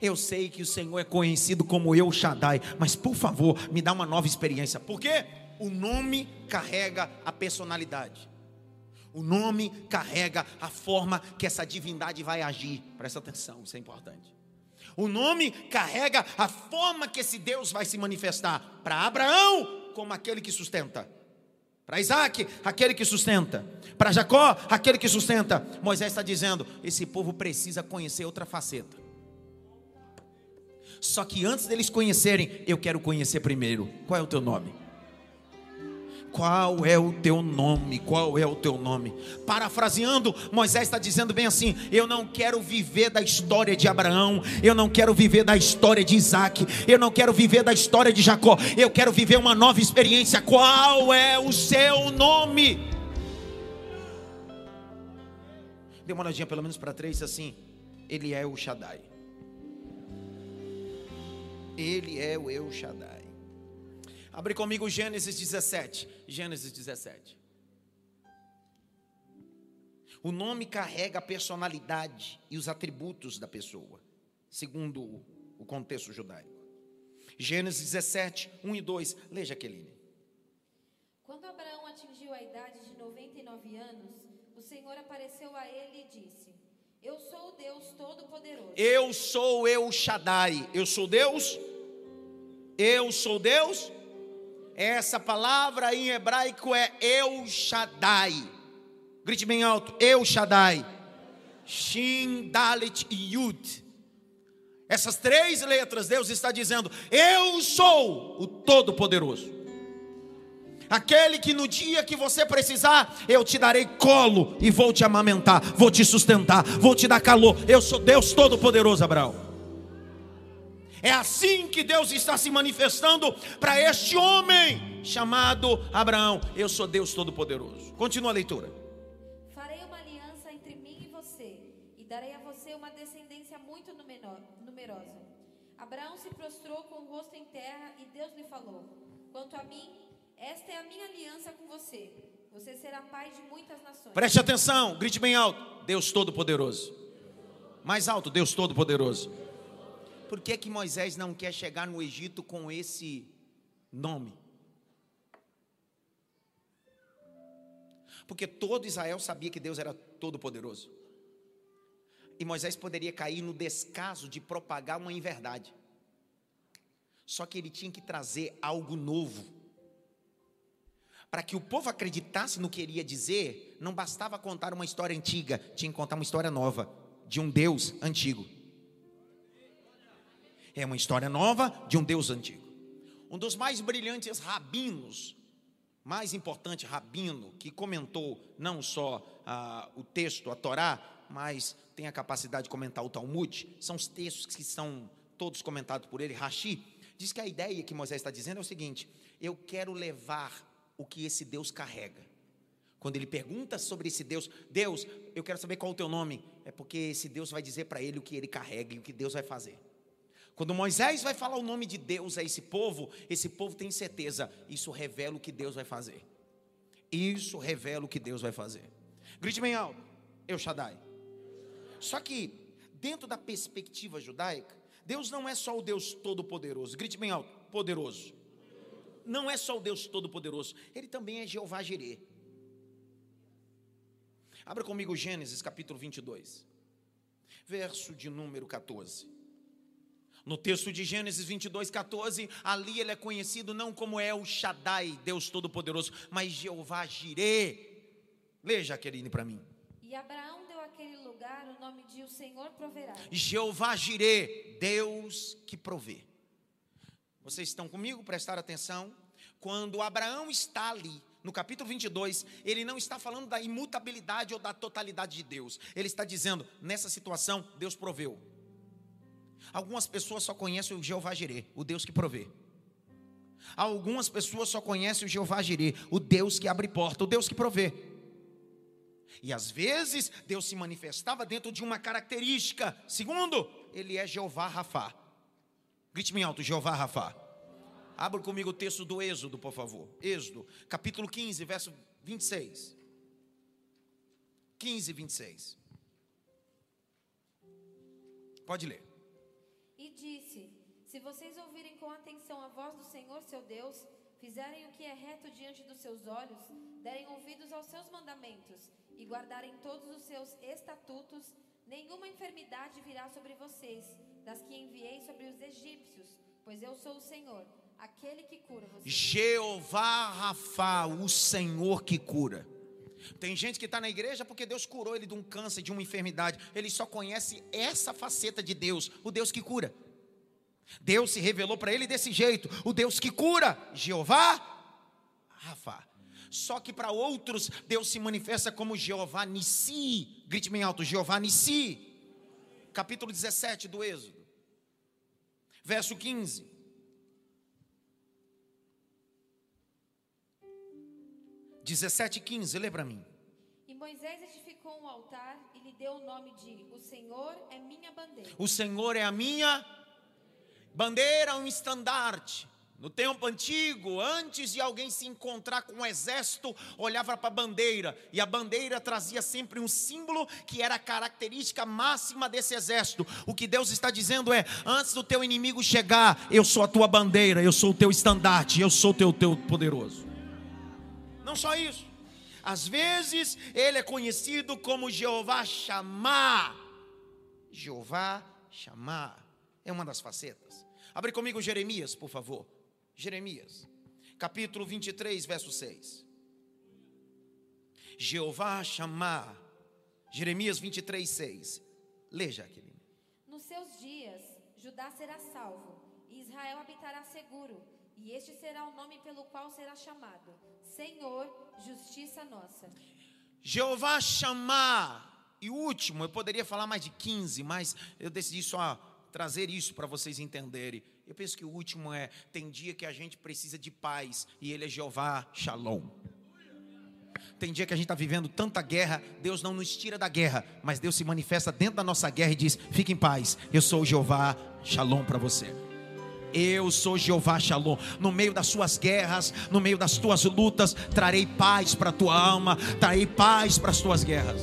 Eu sei que o Senhor é conhecido como Eu Shaddai, mas por favor, me dá uma nova experiência. Por quê? O nome carrega a personalidade. O nome carrega a forma que essa divindade vai agir. Presta atenção, isso é importante. O nome carrega a forma que esse Deus vai se manifestar para Abraão, como aquele que sustenta. Para Isaac, aquele que sustenta. Para Jacó, aquele que sustenta. Moisés está dizendo: esse povo precisa conhecer outra faceta. Só que antes deles conhecerem, eu quero conhecer primeiro. Qual é o teu nome? Qual é o teu nome? Qual é o teu nome? Parafraseando, Moisés está dizendo bem assim: Eu não quero viver da história de Abraão, eu não quero viver da história de Isaac, eu não quero viver da história de Jacó, eu quero viver uma nova experiência. Qual é o seu nome? Dê uma olhadinha pelo menos para três assim. Ele é o Shaddai. Ele é o El Shaddai. Abre comigo Gênesis 17. Gênesis 17. O nome carrega a personalidade e os atributos da pessoa, segundo o contexto judaico. Gênesis 17, 1 e 2. Leia, Jaqueline. Quando Abraão atingiu a idade de 99 anos, o Senhor apareceu a ele e disse: Eu sou o Deus Todo-Poderoso. Eu sou eu Shaddai. Eu sou Deus. Eu sou Deus essa palavra em hebraico é El Shaddai. Grite bem alto: El Shaddai. Shin, Dalit e Yud. Essas três letras, Deus está dizendo: Eu sou o Todo-Poderoso. Aquele que no dia que você precisar, eu te darei colo e vou te amamentar, vou te sustentar, vou te dar calor. Eu sou Deus Todo-Poderoso, Abraão. É assim que Deus está se manifestando para este homem chamado Abraão. Eu sou Deus Todo-Poderoso. Continua a leitura. Farei uma aliança entre mim e você, e darei a você uma descendência muito numerosa. Abraão se prostrou com o rosto em terra e Deus lhe falou: Quanto a mim, esta é a minha aliança com você. Você será pai de muitas nações. Preste atenção, grite bem alto: Deus Todo-Poderoso. Mais alto, Deus Todo-Poderoso. Por que, que Moisés não quer chegar no Egito com esse nome? Porque todo Israel sabia que Deus era todo-poderoso. E Moisés poderia cair no descaso de propagar uma inverdade. Só que ele tinha que trazer algo novo. Para que o povo acreditasse no que ele ia dizer, não bastava contar uma história antiga, tinha que contar uma história nova, de um Deus antigo. É uma história nova de um Deus antigo. Um dos mais brilhantes rabinos, mais importante rabino, que comentou não só ah, o texto, a Torá, mas tem a capacidade de comentar o Talmud, são os textos que são todos comentados por ele, Rashi, diz que a ideia que Moisés está dizendo é o seguinte: eu quero levar o que esse Deus carrega. Quando ele pergunta sobre esse Deus, Deus, eu quero saber qual é o teu nome, é porque esse Deus vai dizer para ele o que ele carrega e o que Deus vai fazer. Quando Moisés vai falar o nome de Deus a esse povo, esse povo tem certeza, isso revela o que Deus vai fazer. Isso revela o que Deus vai fazer. Grite bem alto, Eu Shaddai. Só que, dentro da perspectiva judaica, Deus não é só o Deus todo-poderoso. Grite bem alto, poderoso. Não é só o Deus todo-poderoso, Ele também é Jeová Jireh. Abra comigo Gênesis capítulo 22, verso de número 14. No texto de Gênesis 22, 14, ali ele é conhecido não como El Shaddai, Deus Todo-Poderoso, mas Jeová Jireh. Leia, Jaqueline, para mim. E Abraão deu àquele lugar o nome de o Senhor proverá. Jeová Jireh, Deus que provê. Vocês estão comigo? Prestar atenção. Quando Abraão está ali, no capítulo 22, ele não está falando da imutabilidade ou da totalidade de Deus. Ele está dizendo, nessa situação, Deus proveu. Algumas pessoas só conhecem o Jeová Jireh, o Deus que provê. Algumas pessoas só conhecem o Jeová Jireh, o Deus que abre porta, o Deus que provê. E às vezes Deus se manifestava dentro de uma característica. Segundo, ele é Jeová Rafá. Grite me alto, Jeová Rafá. Abra comigo o texto do Êxodo, por favor. Êxodo, capítulo 15, verso 26. 15, 26. Pode ler. Disse: Se vocês ouvirem com atenção a voz do Senhor seu Deus, fizerem o que é reto diante dos seus olhos, derem ouvidos aos seus mandamentos e guardarem todos os seus estatutos, nenhuma enfermidade virá sobre vocês, das que enviei sobre os egípcios, pois eu sou o Senhor, aquele que cura vocês. Jeová Rafa, o Senhor que cura. Tem gente que está na igreja porque Deus curou ele de um câncer, de uma enfermidade. Ele só conhece essa faceta de Deus, o Deus que cura. Deus se revelou para ele desse jeito: o Deus que cura, Jeová Rafa. Só que para outros, Deus se manifesta como Jeová Nissi. Grite bem alto: Jeová Nissi. Capítulo 17 do Êxodo, verso 15. Dezessete, quinze, lê para mim. E Moisés edificou um altar e lhe deu o nome de O Senhor é minha bandeira. O Senhor é a minha bandeira, um estandarte. No tempo antigo, antes de alguém se encontrar com um exército, olhava para a bandeira, e a bandeira trazia sempre um símbolo que era a característica máxima desse exército. O que Deus está dizendo é: antes do teu inimigo chegar, eu sou a tua bandeira, eu sou o teu estandarte, eu sou o teu, teu poderoso. Não só isso, às vezes ele é conhecido como Jeová Chamar. Jeová Chamar é uma das facetas. Abre comigo Jeremias, por favor. Jeremias, capítulo 23, verso 6. Jeová chamar. Jeremias 23, 6. Lê, Jaqueline. Nos seus dias, Judá será salvo, e Israel habitará seguro, e este será o nome pelo qual será chamado: Senhor, justiça nossa. Jeová chamar. E o último, eu poderia falar mais de 15, mas eu decidi só trazer isso para vocês entenderem. Eu penso que o último é: tem dia que a gente precisa de paz, e Ele é Jeová Shalom. Tem dia que a gente está vivendo tanta guerra, Deus não nos tira da guerra, mas Deus se manifesta dentro da nossa guerra e diz: fique em paz, eu sou Jeová Shalom para você. Eu sou Jeová Shalom. No meio das suas guerras, no meio das tuas lutas, trarei paz para a tua alma, trarei paz para as tuas guerras.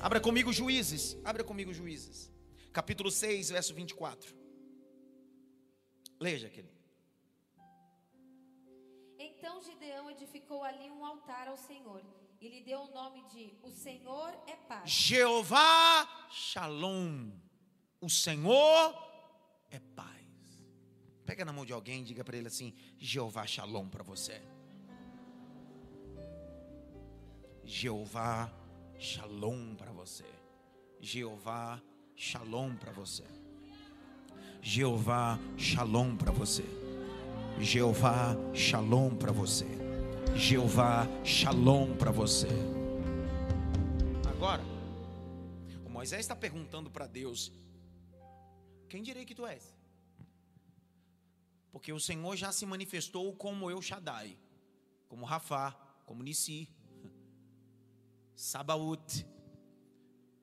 Abra comigo Juízes, abra comigo Juízes, capítulo 6, verso 24. Leia, Jaqueline. Então Gideão edificou ali um altar ao Senhor e lhe deu o nome de O Senhor é Paz. Jeová Shalom. O Senhor é paz. Pega na mão de alguém e diga para ele assim: Jeová Shalom para você. Jeová Shalom para você. Jeová Shalom para você. Jeová Shalom para você. Jeová Shalom para você. Jeová Shalom para você. Agora, o Moisés está perguntando para Deus: Quem direi que tu és? Porque o Senhor já se manifestou como Eu Shaddai, como Rafá, como Nissi, Sabaúte,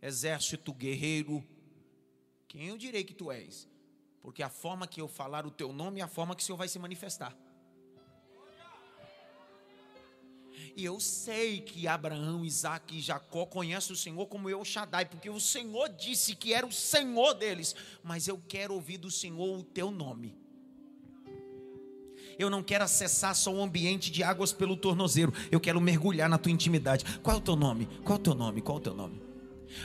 exército guerreiro. Quem eu direi que tu és? Porque a forma que eu falar o teu nome é a forma que o Senhor vai se manifestar. E eu sei que Abraão, Isaac e Jacó conhecem o Senhor como eu, Shaddai, porque o Senhor disse que era o Senhor deles. Mas eu quero ouvir do Senhor o teu nome. Eu não quero acessar só o ambiente de águas pelo tornozeiro. Eu quero mergulhar na tua intimidade. Qual é o teu nome? Qual é o teu nome? Qual é o teu nome?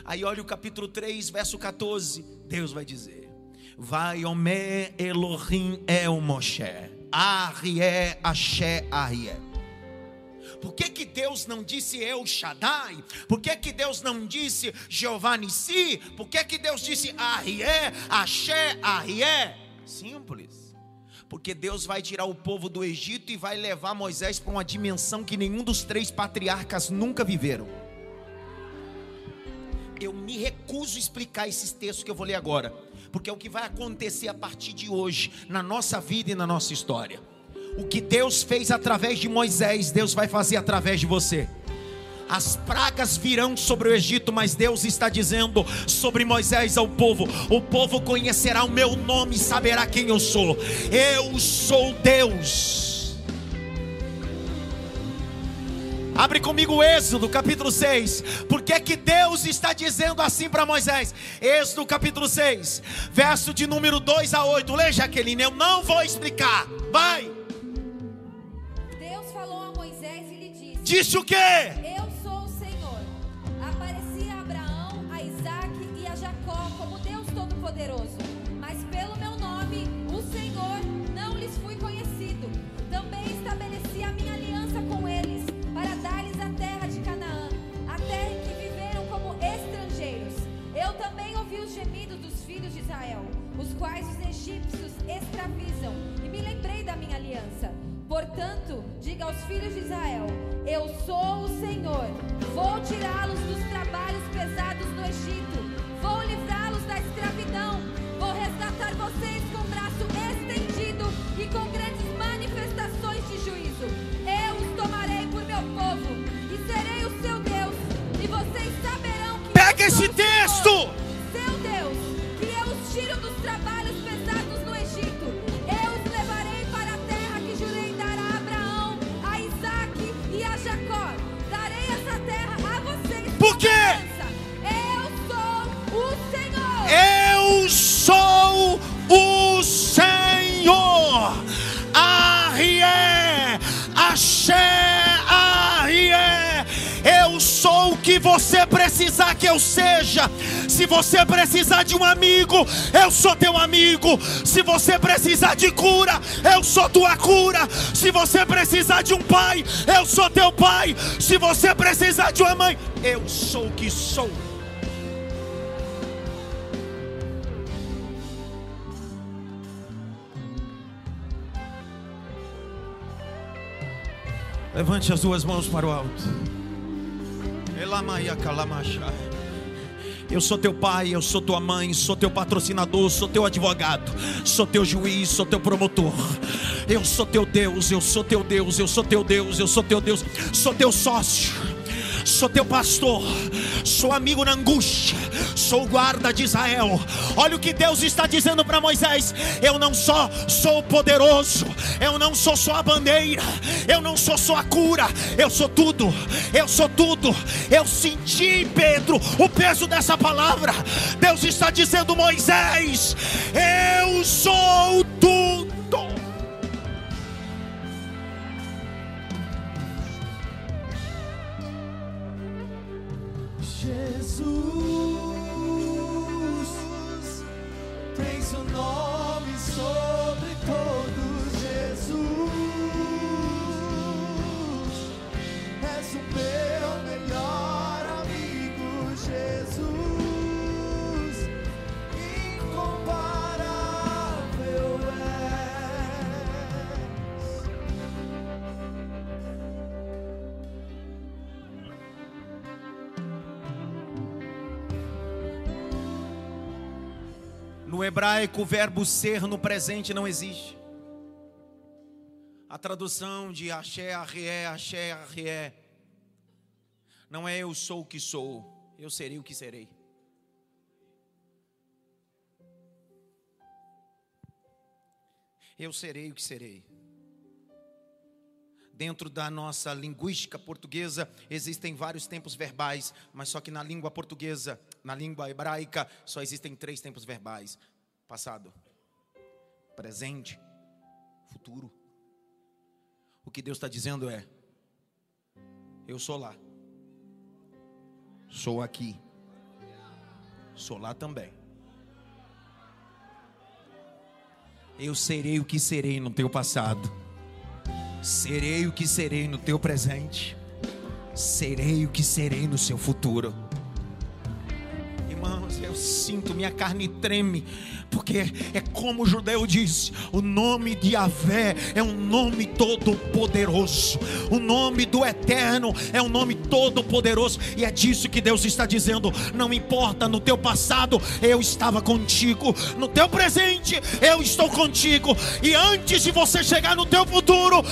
Aí olha o capítulo 3, verso 14. Deus vai dizer: Vaiomer Elohim El Moshe. Arié, Axé, Arié. Por que, que Deus não disse El Shaddai? Por que, que Deus não disse Jeová Nissi? Por que, que Deus disse Arié, Axé, Arié? Simples. Porque Deus vai tirar o povo do Egito e vai levar Moisés para uma dimensão que nenhum dos três patriarcas nunca viveram. Eu me recuso a explicar esses textos que eu vou ler agora porque é o que vai acontecer a partir de hoje, na nossa vida e na nossa história. O que Deus fez através de Moisés, Deus vai fazer através de você. As pragas virão sobre o Egito, mas Deus está dizendo sobre Moisés ao povo: o povo conhecerá o meu nome e saberá quem eu sou. Eu sou Deus. Abre comigo o Êxodo, capítulo 6. Por que que Deus está dizendo assim para Moisés? Êxodo, capítulo 6, verso de número 2 a 8. Lê, Jaqueline, eu não vou explicar. Vai. Deus falou a Moisés e lhe disse: Disse o quê? Eu sou o Senhor. Apareci a Abraão, a Isaac e a Jacó como Deus Todo-Poderoso. Quais os egípcios escravizam, e me lembrei da minha aliança. Portanto, diga aos filhos de Israel: Eu sou o Senhor. Vou tirá-los você precisar que eu seja. Se você precisar de um amigo, eu sou teu amigo. Se você precisar de cura, eu sou tua cura. Se você precisar de um pai, eu sou teu pai. Se você precisar de uma mãe, eu sou o que sou. Levante as duas mãos para o alto. Eu sou teu pai, eu sou tua mãe, sou teu patrocinador, sou teu advogado, sou teu juiz, sou teu promotor. Eu sou teu Deus, eu sou teu Deus, eu sou teu Deus, eu sou teu Deus, sou teu sócio. Sou teu pastor, sou amigo na angústia, sou guarda de Israel. Olha o que Deus está dizendo para Moisés: eu não só sou poderoso, eu não sou só a bandeira, eu não sou só a cura, eu sou tudo, eu sou tudo. Eu senti, Pedro, o peso dessa palavra. Deus está dizendo, Moisés, eu sou tudo. Jesus, tem seu nome sobre todos, Jesus. És o meu No hebraico, o verbo ser no presente não existe. A tradução de axé, arreé, axé, arreé. Não é eu sou o que sou, eu serei o que serei. Eu serei o que serei. Dentro da nossa linguística portuguesa existem vários tempos verbais, mas só que na língua portuguesa, na língua hebraica, só existem três tempos verbais: passado, presente, futuro. O que Deus está dizendo é: eu sou lá, sou aqui, sou lá também. Eu serei o que serei no teu passado. Serei o que serei no teu presente. Serei o que serei no seu futuro. Irmãos, eu sinto, minha carne treme, porque é como o judeu disse: o nome de Yahvé é um nome todo-poderoso, o nome do Eterno é um nome todo-poderoso, e é disso que Deus está dizendo: não importa no teu passado, eu estava contigo, no teu presente, eu estou contigo, e antes de você chegar no teu futuro,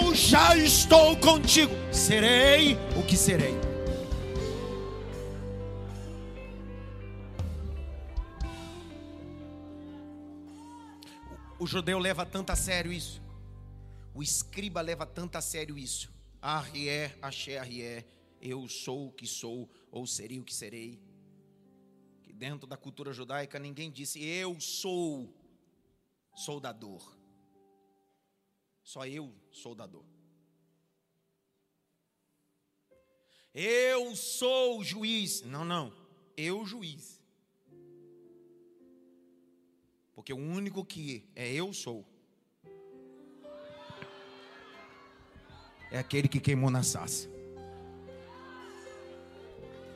eu já estou contigo, serei o que serei. O judeu leva tanto a sério isso. O escriba leva tanto a sério isso. Arrié, Axé, Arrié, eu sou o que sou, ou serei o que serei. Que dentro da cultura judaica ninguém disse eu sou soldador. Só eu soldador. Eu sou juiz. Não, não. Eu juiz. Porque o único que é eu sou é aquele que queimou na saça.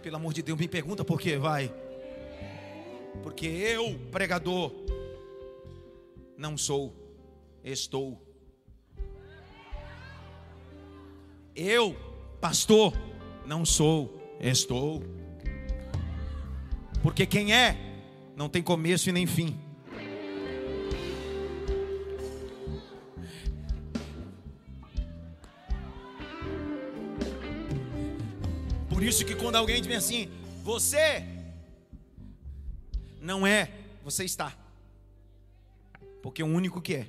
Pelo amor de Deus, me pergunta por quê, vai. Porque eu, pregador, não sou, estou. Eu, pastor, não sou, estou. Porque quem é, não tem começo e nem fim. Por isso que quando alguém diz assim, você não é, você está. Porque o único que é.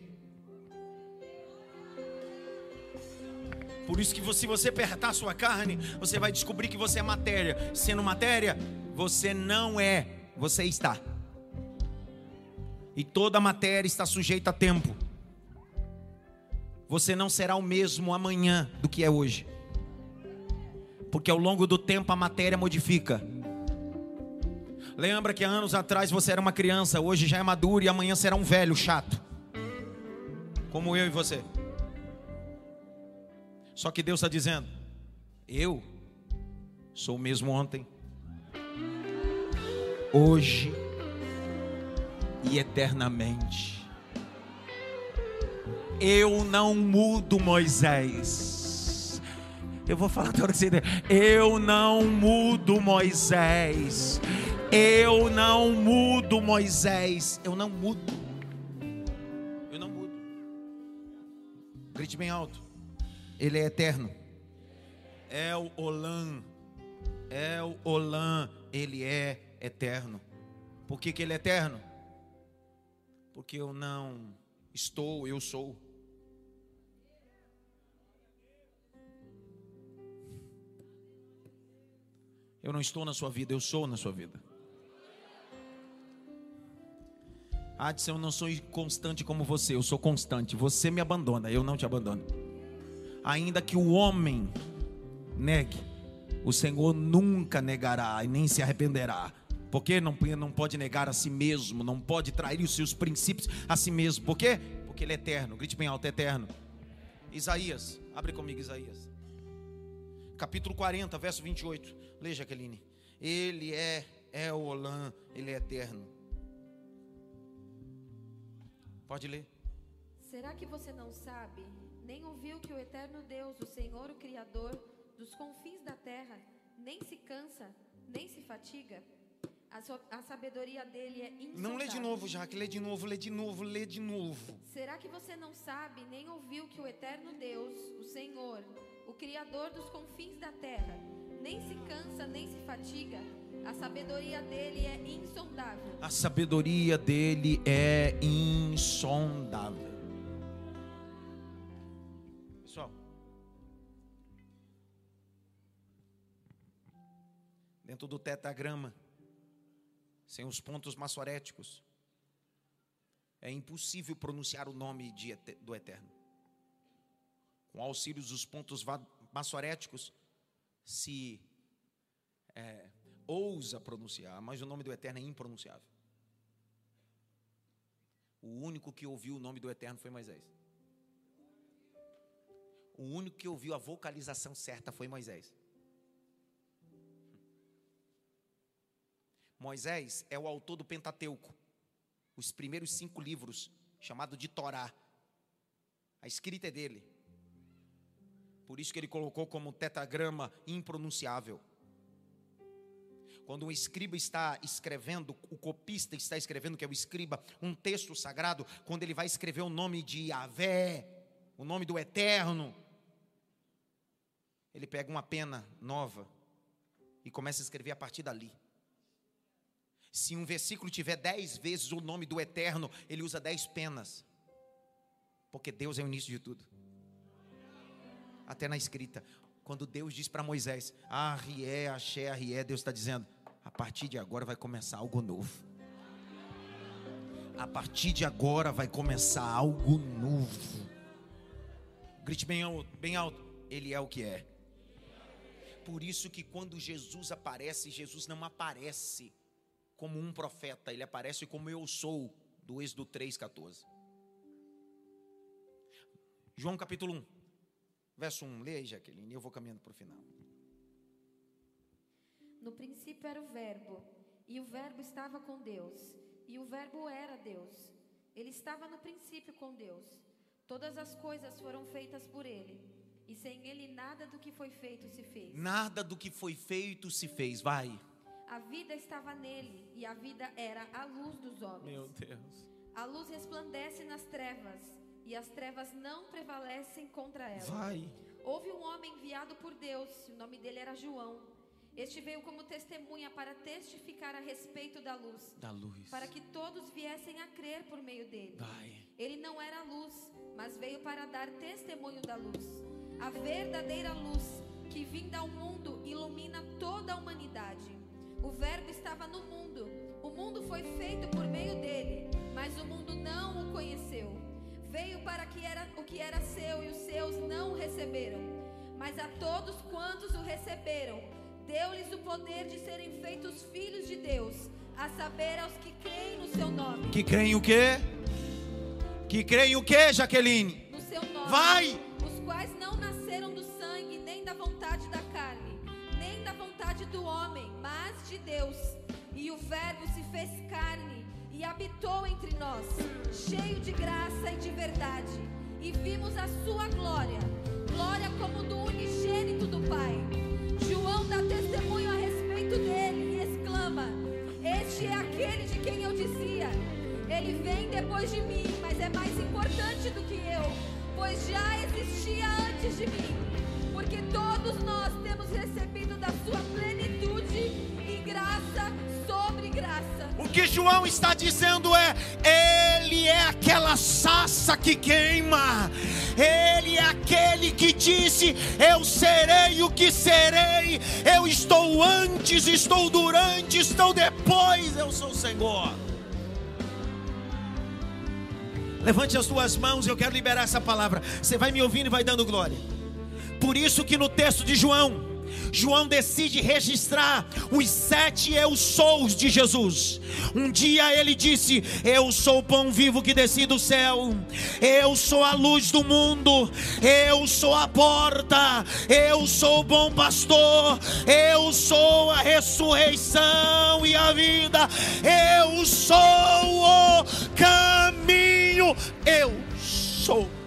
Por isso que se você apertar sua carne, você vai descobrir que você é matéria. Sendo matéria, você não é, você está. E toda matéria está sujeita a tempo. Você não será o mesmo amanhã do que é hoje. Porque ao longo do tempo a matéria modifica. Lembra que há anos atrás você era uma criança, hoje já é maduro e amanhã será um velho chato. Como eu e você. Só que Deus está dizendo: Eu sou o mesmo ontem, hoje e eternamente. Eu não mudo, Moisés. Eu vou falar toda você. Eu não mudo, Moisés. Eu não mudo, Moisés. Eu não mudo. Eu não mudo. Grite bem alto. Ele é eterno. É o Olam. É o Olam. Ele é eterno. Por que, que ele é eterno? Porque eu não estou, eu sou. Eu não estou na sua vida, eu sou na sua vida. Adson, eu não sou constante como você, eu sou constante. Você me abandona, eu não te abandono. Ainda que o homem negue, o Senhor nunca negará e nem se arrependerá. Porque não, não pode negar a si mesmo, não pode trair os seus princípios a si mesmo. Por quê? Porque Ele é eterno. Grite bem alto, é eterno. Isaías, abre comigo Isaías. Capítulo 40, verso 28. Leia, Jaqueline. Ele é, é o Olã, Ele é eterno. Pode ler. Será que você não sabe, nem ouviu que o eterno Deus, o Senhor, o Criador dos confins da terra, nem se cansa, nem se fatiga? A, sua- a sabedoria dele é insondável. Não lê de novo, Jaque. Lê de novo, lê de novo, lê de novo. Será que você não sabe, nem ouviu que o eterno Deus, o Senhor, o Criador dos confins da terra, nem se cansa, nem se fatiga? A sabedoria dele é insondável. A sabedoria dele é insondável. Pessoal, dentro do tetagrama, sem os pontos maçoréticos, é impossível pronunciar o nome de do Eterno. Com auxílio dos pontos maçoréticos, se é, ousa pronunciar, mas o nome do Eterno é impronunciável. O único que ouviu o nome do Eterno foi Moisés. O único que ouviu a vocalização certa foi Moisés. Moisés é o autor do Pentateuco, os primeiros cinco livros, chamado de Torá. A escrita é dele. Por isso que ele colocou como tetragrama impronunciável. Quando um escriba está escrevendo, o copista está escrevendo, que é o escriba, um texto sagrado, quando ele vai escrever o nome de Yahvé, o nome do Eterno, ele pega uma pena nova e começa a escrever a partir dali. Se um versículo tiver dez vezes o nome do Eterno, ele usa dez penas, porque Deus é o início de tudo. Até na escrita. Quando Deus diz para Moisés, Arrié, Axé, Arrié, Deus está dizendo, a partir de agora vai começar algo novo. A partir de agora vai começar algo novo. Grite bem alto, bem alto. Ele é o que é. Por isso que quando Jesus aparece, Jesus não aparece como um profeta, ele aparece como eu sou, do Êxodo 3,14. João capítulo 1, verso 1. Leia aí, Jaqueline, eu vou caminhando para o final. No princípio era o Verbo, e o Verbo estava com Deus, e o Verbo era Deus. Ele estava no princípio com Deus. Todas as coisas foram feitas por ele, e sem ele nada do que foi feito se fez. Nada do que foi feito se fez, vai. A vida estava nele, e a vida era a luz dos homens. Deus. A luz resplandece nas trevas, e as trevas não prevalecem contra ela. Vai. Houve um homem enviado por Deus, o nome dele era João. Este veio como testemunha para testificar a respeito da luz, Da luz. para que todos viessem a crer por meio dele. Vai. Ele não era luz, mas veio para dar testemunho da luz. A verdadeira luz que vinda ao mundo ilumina toda a humanidade. O Verbo estava no mundo. O mundo foi feito por meio dele, mas o mundo não o conheceu. Veio para que era o que era seu e os seus não o receberam. Mas a todos quantos o receberam, deu-lhes o poder de serem feitos filhos de Deus, a saber aos que creem no seu nome. Que creem o quê? Que creem o quê, Jaqueline? no seu nome. Vai! Os quais não nasceram do sangue, nem da vontade da carne, nem da vontade do homem, mas de Deus. E o Verbo se fez carne e habitou entre nós, cheio de graça e de verdade. E vimos a sua glória, glória como do unigênito do Pai. João dá testemunho a respeito dele e exclama: Este é aquele de quem eu dizia. Ele vem depois de mim, mas é mais importante do que eu, pois já existia antes de mim. Porque todos nós temos recebido da sua plenitude e graça. O que João está dizendo é: Ele é aquela sassa que queima, Ele é aquele que disse: Eu serei o que serei, eu estou antes, estou durante, estou depois, eu sou o Senhor. Levante as tuas mãos, eu quero liberar essa palavra. Você vai me ouvindo e vai dando glória. Por isso que no texto de João, João decide registrar os sete eu sous de Jesus. Um dia ele disse: Eu sou o pão vivo que desci do céu, eu sou a luz do mundo, eu sou a porta, eu sou o bom pastor, eu sou a ressurreição e a vida, eu sou o caminho, eu sou.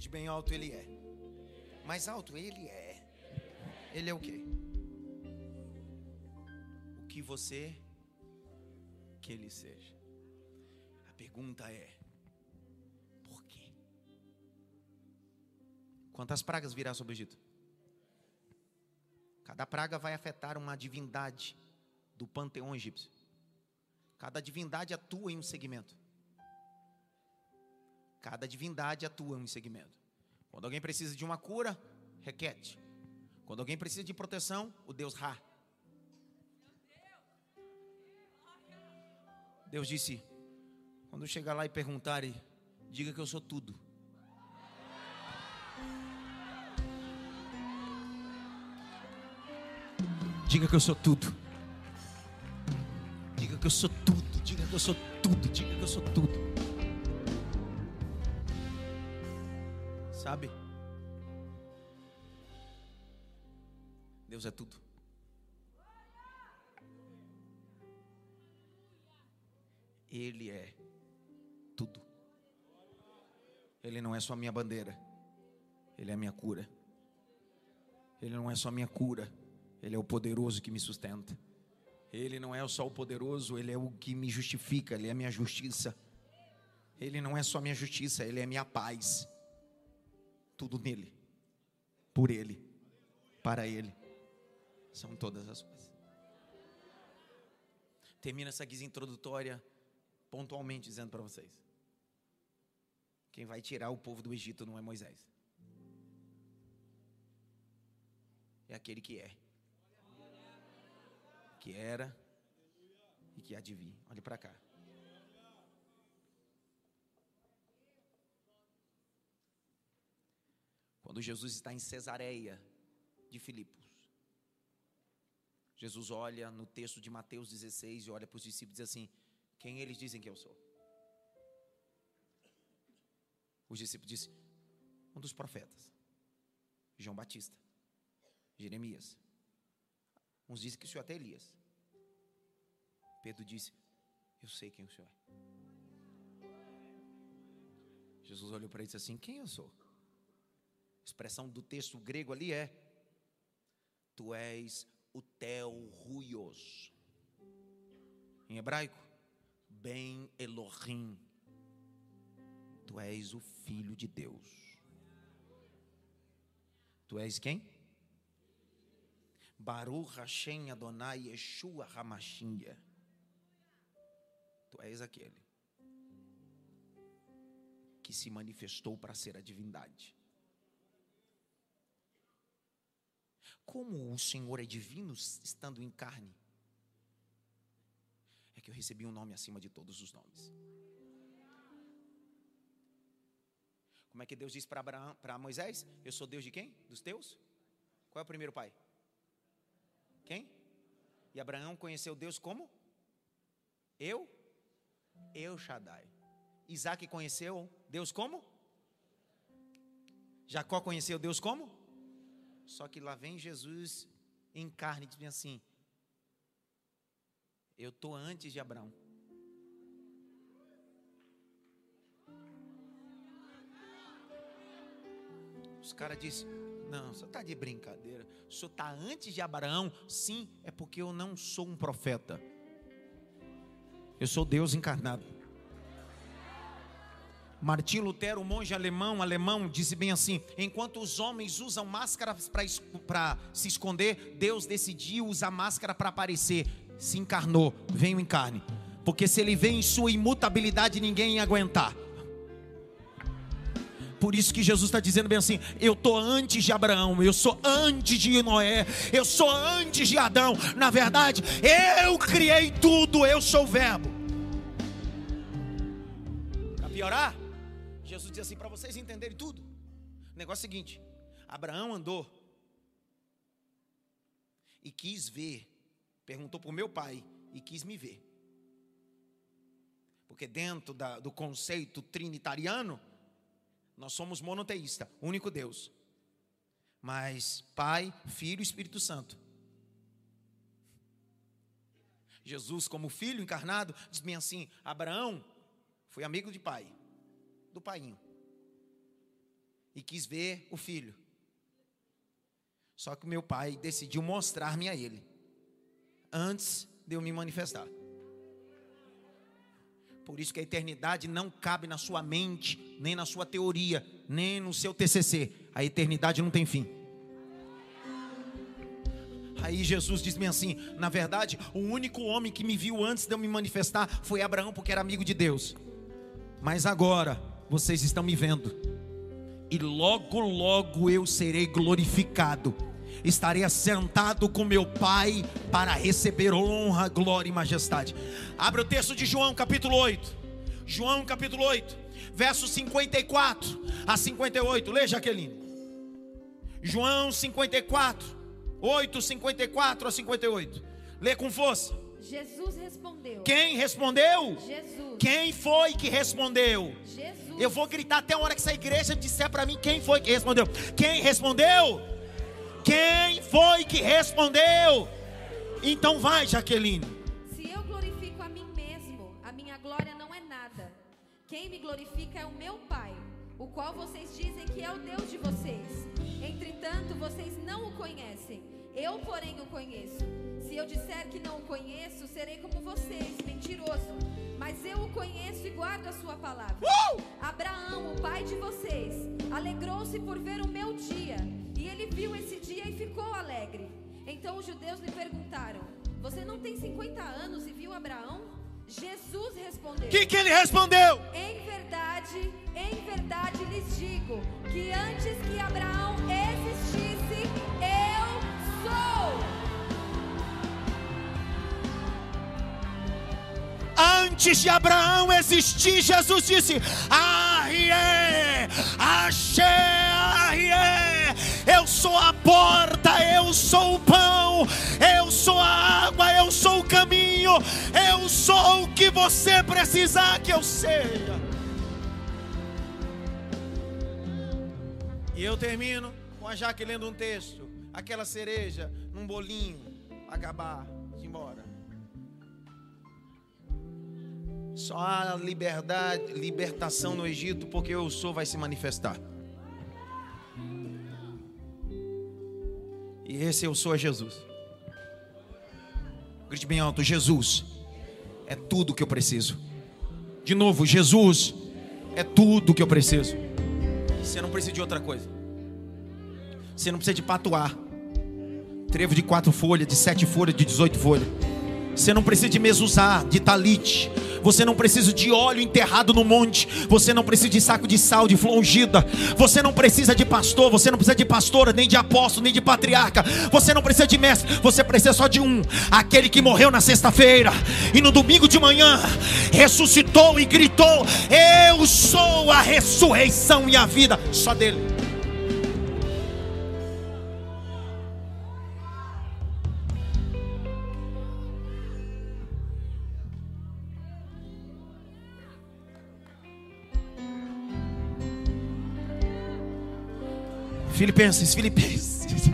Grite bem alto, ele é. Mais alto, ele é. Ele é o quê? O que você que ele seja. A pergunta é: por quê? Quantas pragas virá sobre o Egito? Cada praga vai afetar uma divindade do panteão egípcio. Cada divindade atua em um segmento. Cada divindade atua em um segmento. Quando alguém precisa de uma cura, requete. Quando alguém precisa de proteção, o Deus Ra. Deus disse: quando chegar lá e perguntarem, diga que eu sou tudo. Diga que eu sou tudo. Diga que eu sou tudo. Diga que eu sou tudo. Diga que eu sou tudo. Sabe? Deus é tudo. Ele é tudo. Ele não é só minha bandeira. Ele é minha cura. Ele não é só minha cura. Ele é o poderoso que me sustenta. Ele não é só o poderoso, ele é o que me justifica, ele é a minha justiça. Ele não é só minha justiça, ele é minha paz. Tudo nele. por Ele, para Ele, são todas as coisas. Termina essa guisa introdutória pontualmente dizendo para vocês: quem vai tirar o povo do Egito não é Moisés, é aquele que é, que era e que há de vir. Olhe para cá. Quando Jesus está em Cesareia de Filipos, Jesus olha no texto de Mateus 16 e olha para os discípulos e diz assim: Quem eles dizem que eu sou? Os discípulos dizem: Um dos profetas, João Batista, Jeremias. Uns dizem que o senhor é até Elias. Pedro disse: Eu sei quem o senhor é. Jesus olhou para ele e disse assim: Quem eu sou? A expressão do texto grego ali é: Tu és o Teu Ruios. Em hebraico, Ben Elohim. Tu és o Filho de Deus. Tu és quem? Baruch Hashem Adonai Yeshua Hamashiach. Tu és aquele que se manifestou para ser a divindade. Como o Senhor é divino estando em carne, é que eu recebi um nome acima de todos os nomes. Como é que Deus disse para Moisés? Eu sou Deus de quem? Dos teus? Qual é o primeiro pai? Quem? E Abraão conheceu Deus como? Eu? Eu Shaddai. Isaac conheceu Deus como? Jacó conheceu Deus como? Só que lá vem Jesus em carne e diz assim: Eu estou antes de Abraão. Os caras dizem: Não, você está de brincadeira. O senhor está antes de Abraão? Sim, é porque eu não sou um profeta. Eu sou Deus encarnado. Martim Lutero, um monge alemão, alemão, disse bem assim: enquanto os homens usam máscaras para se esconder, Deus decidiu usar máscara para aparecer. Se encarnou, veio em carne. Porque se ele vem em sua imutabilidade, ninguém ia aguentar. Por isso que Jesus está dizendo bem assim: eu estou antes de Abraão, eu sou antes de Noé, eu sou antes de Adão. Na verdade, eu criei tudo, eu sou o Verbo. Para piorar, Jesus diz assim: para vocês entenderem tudo. O negócio é o seguinte: Abraão andou e quis ver, perguntou para o meu pai e quis me ver. Porque dentro da, do conceito trinitariano, nós somos monoteísta, único Deus. Mas Pai, Filho e Espírito Santo. Jesus, como filho encarnado, diz bem assim: Abraão foi amigo de pai, do painho, e quis ver o filho. Só que meu pai decidiu mostrar-me a ele, antes de eu me manifestar. Por isso que a eternidade não cabe na sua mente, nem na sua teoria, nem no seu TCC. A eternidade não tem fim. Aí Jesus diz-me assim: na verdade, o único homem que me viu antes de eu me manifestar foi Abraão, porque era amigo de Deus. Mas agora vocês estão me vendo, e logo, logo eu serei glorificado estarei assentado com meu Pai para receber honra, glória e majestade. Abre o texto de João, capítulo 8. João, capítulo 8, versos 54 a 58. Leia, Jaqueline. João 54, 8, 54 a 58. Lê com força. Jesus respondeu. Quem respondeu? Jesus. Quem foi que respondeu? Jesus. Eu vou gritar até a hora que essa igreja disser para mim quem foi que respondeu. Quem respondeu? Quem foi que respondeu? Então vai, Jaqueline. Se eu glorifico a mim mesmo, a minha glória não é nada. Quem me glorifica é o meu Pai, o qual vocês dizem que é o Deus de vocês. Entretanto, vocês não o conhecem. Eu, porém, o conheço. Se eu disser que não o conheço, serei como vocês, mentiroso. Mas eu o conheço e guardo a sua palavra. Abraão, o pai de vocês, alegrou-se por ver o meu dia E ele viu esse dia e ficou alegre. Então os judeus lhe perguntaram: Você não tem 50 anos e viu Abraão? Jesus respondeu: O que, que ele respondeu? Em verdade, em verdade lhes digo que antes que Abraão existisse. Antes de Abraão existir, Jesus disse: Arrie, Axé, Arrie, eu sou a porta, eu sou o pão, eu sou a água, eu sou o caminho, eu sou o que você precisar que eu seja. E eu termino com a Jaque lendo um texto, aquela cereja num bolinho, acabar, de embora. Só há liberdade, libertação no Egito, porque eu sou vai se manifestar. E esse eu sou é Jesus. Grite bem alto, Jesus é tudo que eu preciso. De novo, Jesus é tudo que eu preciso. Você não precisa de outra coisa. Você não precisa de patuar. Trevo de quatro folhas, de sete folhas, de 18 folhas. Você não precisa de mezuzá, de talite. Você não precisa de óleo enterrado no monte. Você não precisa de saco de sal, de flor ungida. Você não precisa de pastor. Você não precisa de pastora, nem de apóstolo, nem de patriarca. Você não precisa de mestre. Você precisa só de um. Aquele que morreu na sexta-feira. E no domingo de manhã ressuscitou e gritou: Eu sou a ressurreição e a vida. Só dele. Filipenses, Filipenses.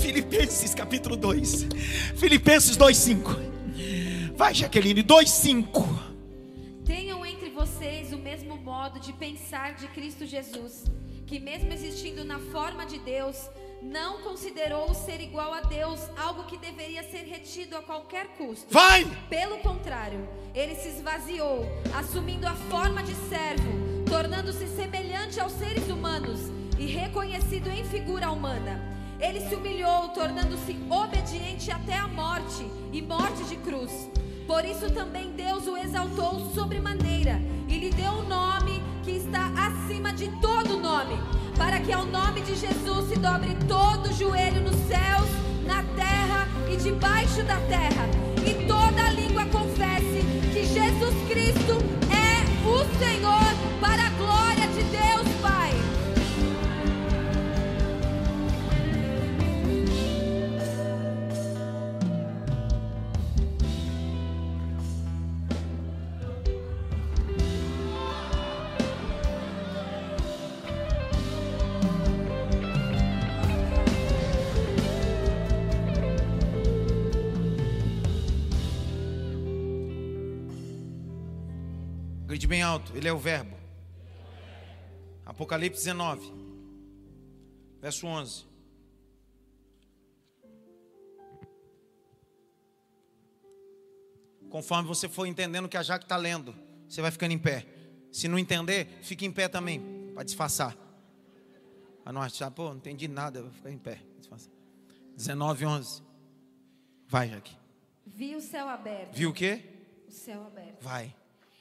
Filipenses capítulo 2. Filipenses 2:5. Vai, Jaqueline, 2:5. Tenham entre vocês o mesmo modo de pensar de Cristo Jesus, que, mesmo existindo na forma de Deus, não considerou o ser igual a Deus algo que deveria ser retido a qualquer custo. Vai! Pelo contrário, ele se esvaziou, assumindo a forma de servo, tornando-se semelhante aos seres humanos e reconhecido em figura humana. Ele se humilhou, tornando-se obediente até a morte e morte de cruz. Por isso também Deus o exaltou sobremaneira e lhe deu um nome que está acima de todo nome, para que ao nome de Jesus se dobre todo joelho nos céus, na terra e debaixo da terra, e toda língua confesse que Jesus Cristo é o Senhor, para a glória de Deus bem alto, ele é o verbo. Apocalipse 19, verso 11. Conforme você for entendendo o que a Jaque está lendo, você vai ficando em pé. Se não entender, fique em pé também, para disfarçar. Para não achar, pô, não entendi nada, vou ficar em pé. Disfarçar. 19, 11. Vai, Jaque. Vi o céu aberto. Viu o quê? O céu aberto. Vai.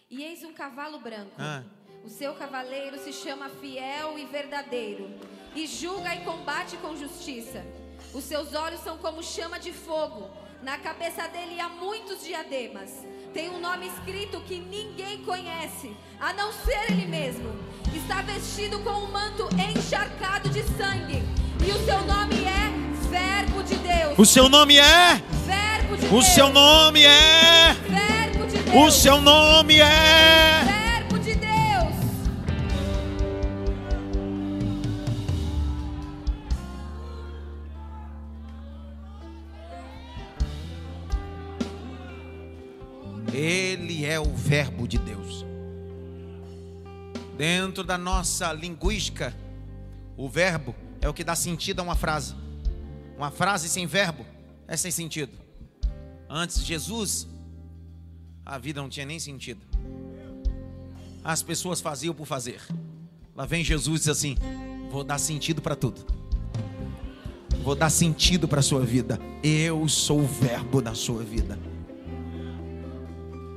E eis um cavalo branco. Ah. O seu cavaleiro se chama Fiel e Verdadeiro, e julga e combate com justiça. Os seus olhos são como chama de fogo. Na cabeça dele há muitos diademas. Tem um nome escrito que ninguém conhece, a não ser ele mesmo. Está vestido com um manto encharcado de sangue, e o seu nome é Verbo de Deus. O seu nome é? Verbo de O Deus. seu nome é? O seu nome é? Verbo de Deus. Ele é o Verbo de Deus. Dentro da nossa linguística, o verbo é o que dá sentido a uma frase. Uma frase sem verbo é sem sentido. Antes de Jesus, a vida não tinha nem sentido. As pessoas faziam por fazer. Lá vem Jesus e diz assim: Vou dar sentido para tudo. Vou dar sentido para a sua vida. Eu sou o verbo da sua vida.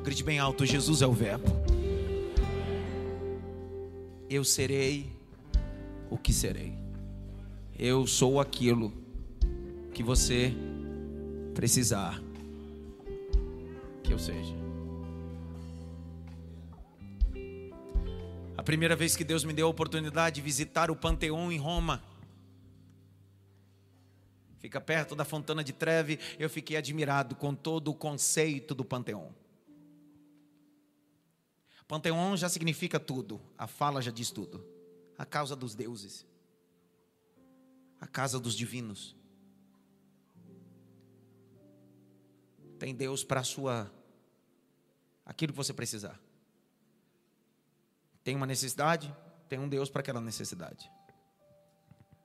Grite bem alto: Jesus é o verbo. Eu serei o que serei. Eu sou aquilo que você precisar que eu seja. A primeira vez que Deus me deu a oportunidade de visitar o Panteão em Roma, fica perto da Fontana de Treve, eu fiquei admirado com todo o conceito do Panteão. Panteão já significa tudo, a fala já diz tudo. A causa dos deuses, a casa dos divinos. Tem Deus para a sua aquilo que você precisar. Tem uma necessidade, tem um Deus para aquela necessidade.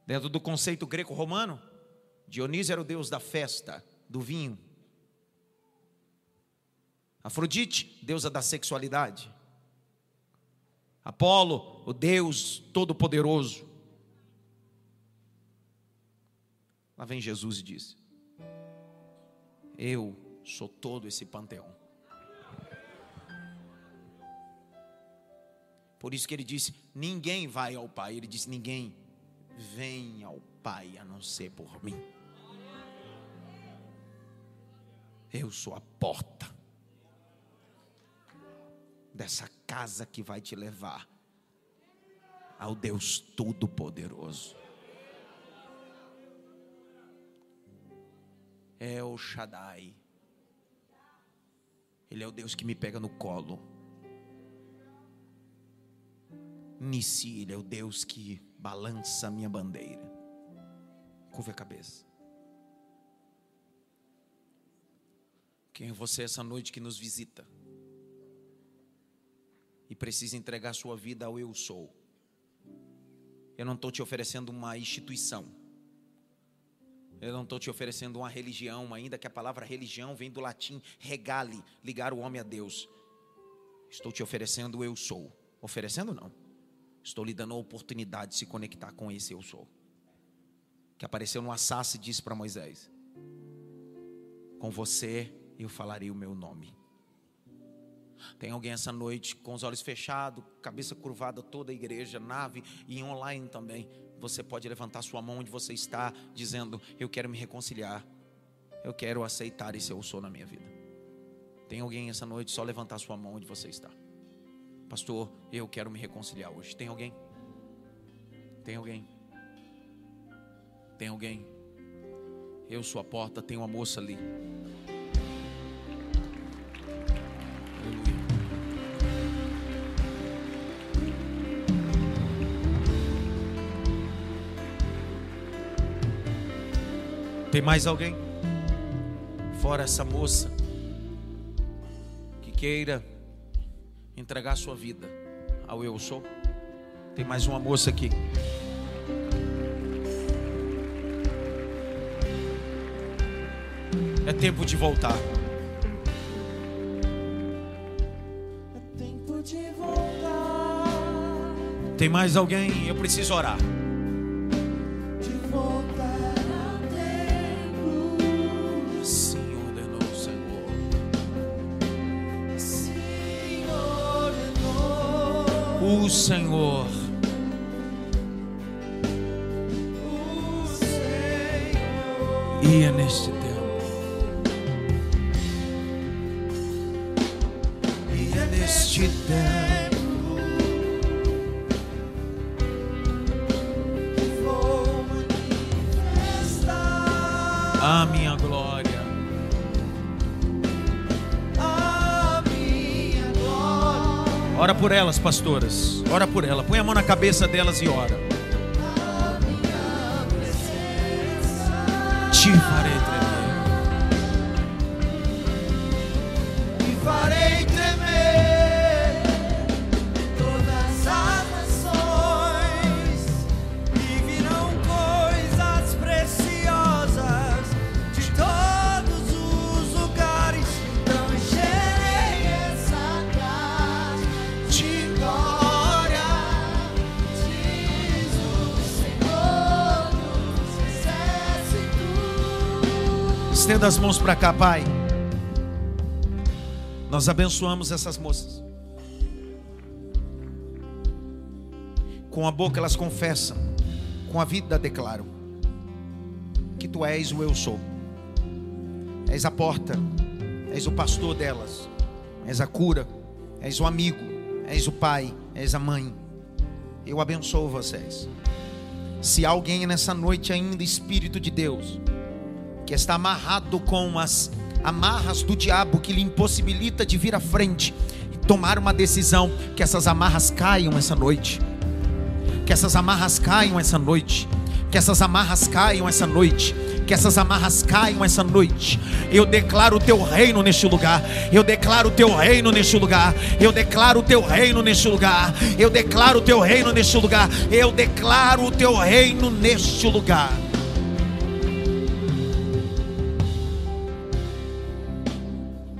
Dentro do conceito greco-romano, Dionísio era o deus da festa, do vinho. Afrodite, deusa da sexualidade. Apolo, o Deus Todo-Poderoso. Lá vem Jesus e diz: Eu sou todo esse panteão. Por isso que ele disse: Ninguém vai ao Pai. Ele disse: Ninguém vem ao Pai a não ser por mim. Eu sou a porta dessa casa que vai te levar ao Deus Todo-Poderoso. É o Shaddai. Ele é o Deus que me pega no colo. Nissi, Ele é o Deus que balança a minha bandeira. Curva a cabeça. Quem é você essa noite que nos visita? e precisa entregar sua vida ao eu sou. Eu não estou te oferecendo uma instituição. Eu não estou te oferecendo uma religião, ainda que a palavra religião vem do latim regale, ligar o homem a Deus. Estou te oferecendo o eu sou. Oferecendo não. Estou lhe dando a oportunidade de se conectar com esse eu sou. Que apareceu no Assas e disse para Moisés: Com você eu falarei o meu nome. Tem alguém essa noite com os olhos fechados, cabeça curvada, toda a igreja, nave e online também. Você pode levantar sua mão onde você está, dizendo: Eu quero me reconciliar. Eu quero aceitar esse eu sou na minha vida. Tem alguém essa noite, só levantar sua mão onde você está. Pastor, eu quero me reconciliar hoje. Tem alguém? Tem alguém? Tem alguém? Eu sou a porta, tem uma moça ali. Tem mais alguém? Fora essa moça que queira entregar sua vida ao eu sou? Tem mais uma moça aqui. É tempo de voltar. É tempo de voltar. Tem mais alguém? Eu preciso orar. O Senhor. E é neste Ora por elas, pastoras. Ora por ela. Põe a mão na cabeça delas e ora. Te farei Estenda as mãos para cá, Pai. Nós abençoamos essas moças. Com a boca elas confessam, com a vida declaram que tu és o eu sou. És a porta, és o pastor delas, és a cura, és o amigo, és o pai, és a mãe. Eu abençoo vocês. Se alguém nessa noite ainda, Espírito de Deus, que está amarrado com as amarras do diabo que lhe impossibilita de vir à frente e tomar uma decisão, que essas amarras caiam essa noite. Que essas amarras caiam essa noite. Que essas amarras caiam essa noite que essas amarras caiam essa noite. Eu declaro o teu reino neste lugar. Eu declaro o teu reino neste lugar. Eu declaro o teu reino neste lugar. Eu declaro o teu reino neste lugar. Eu declaro o teu reino neste lugar.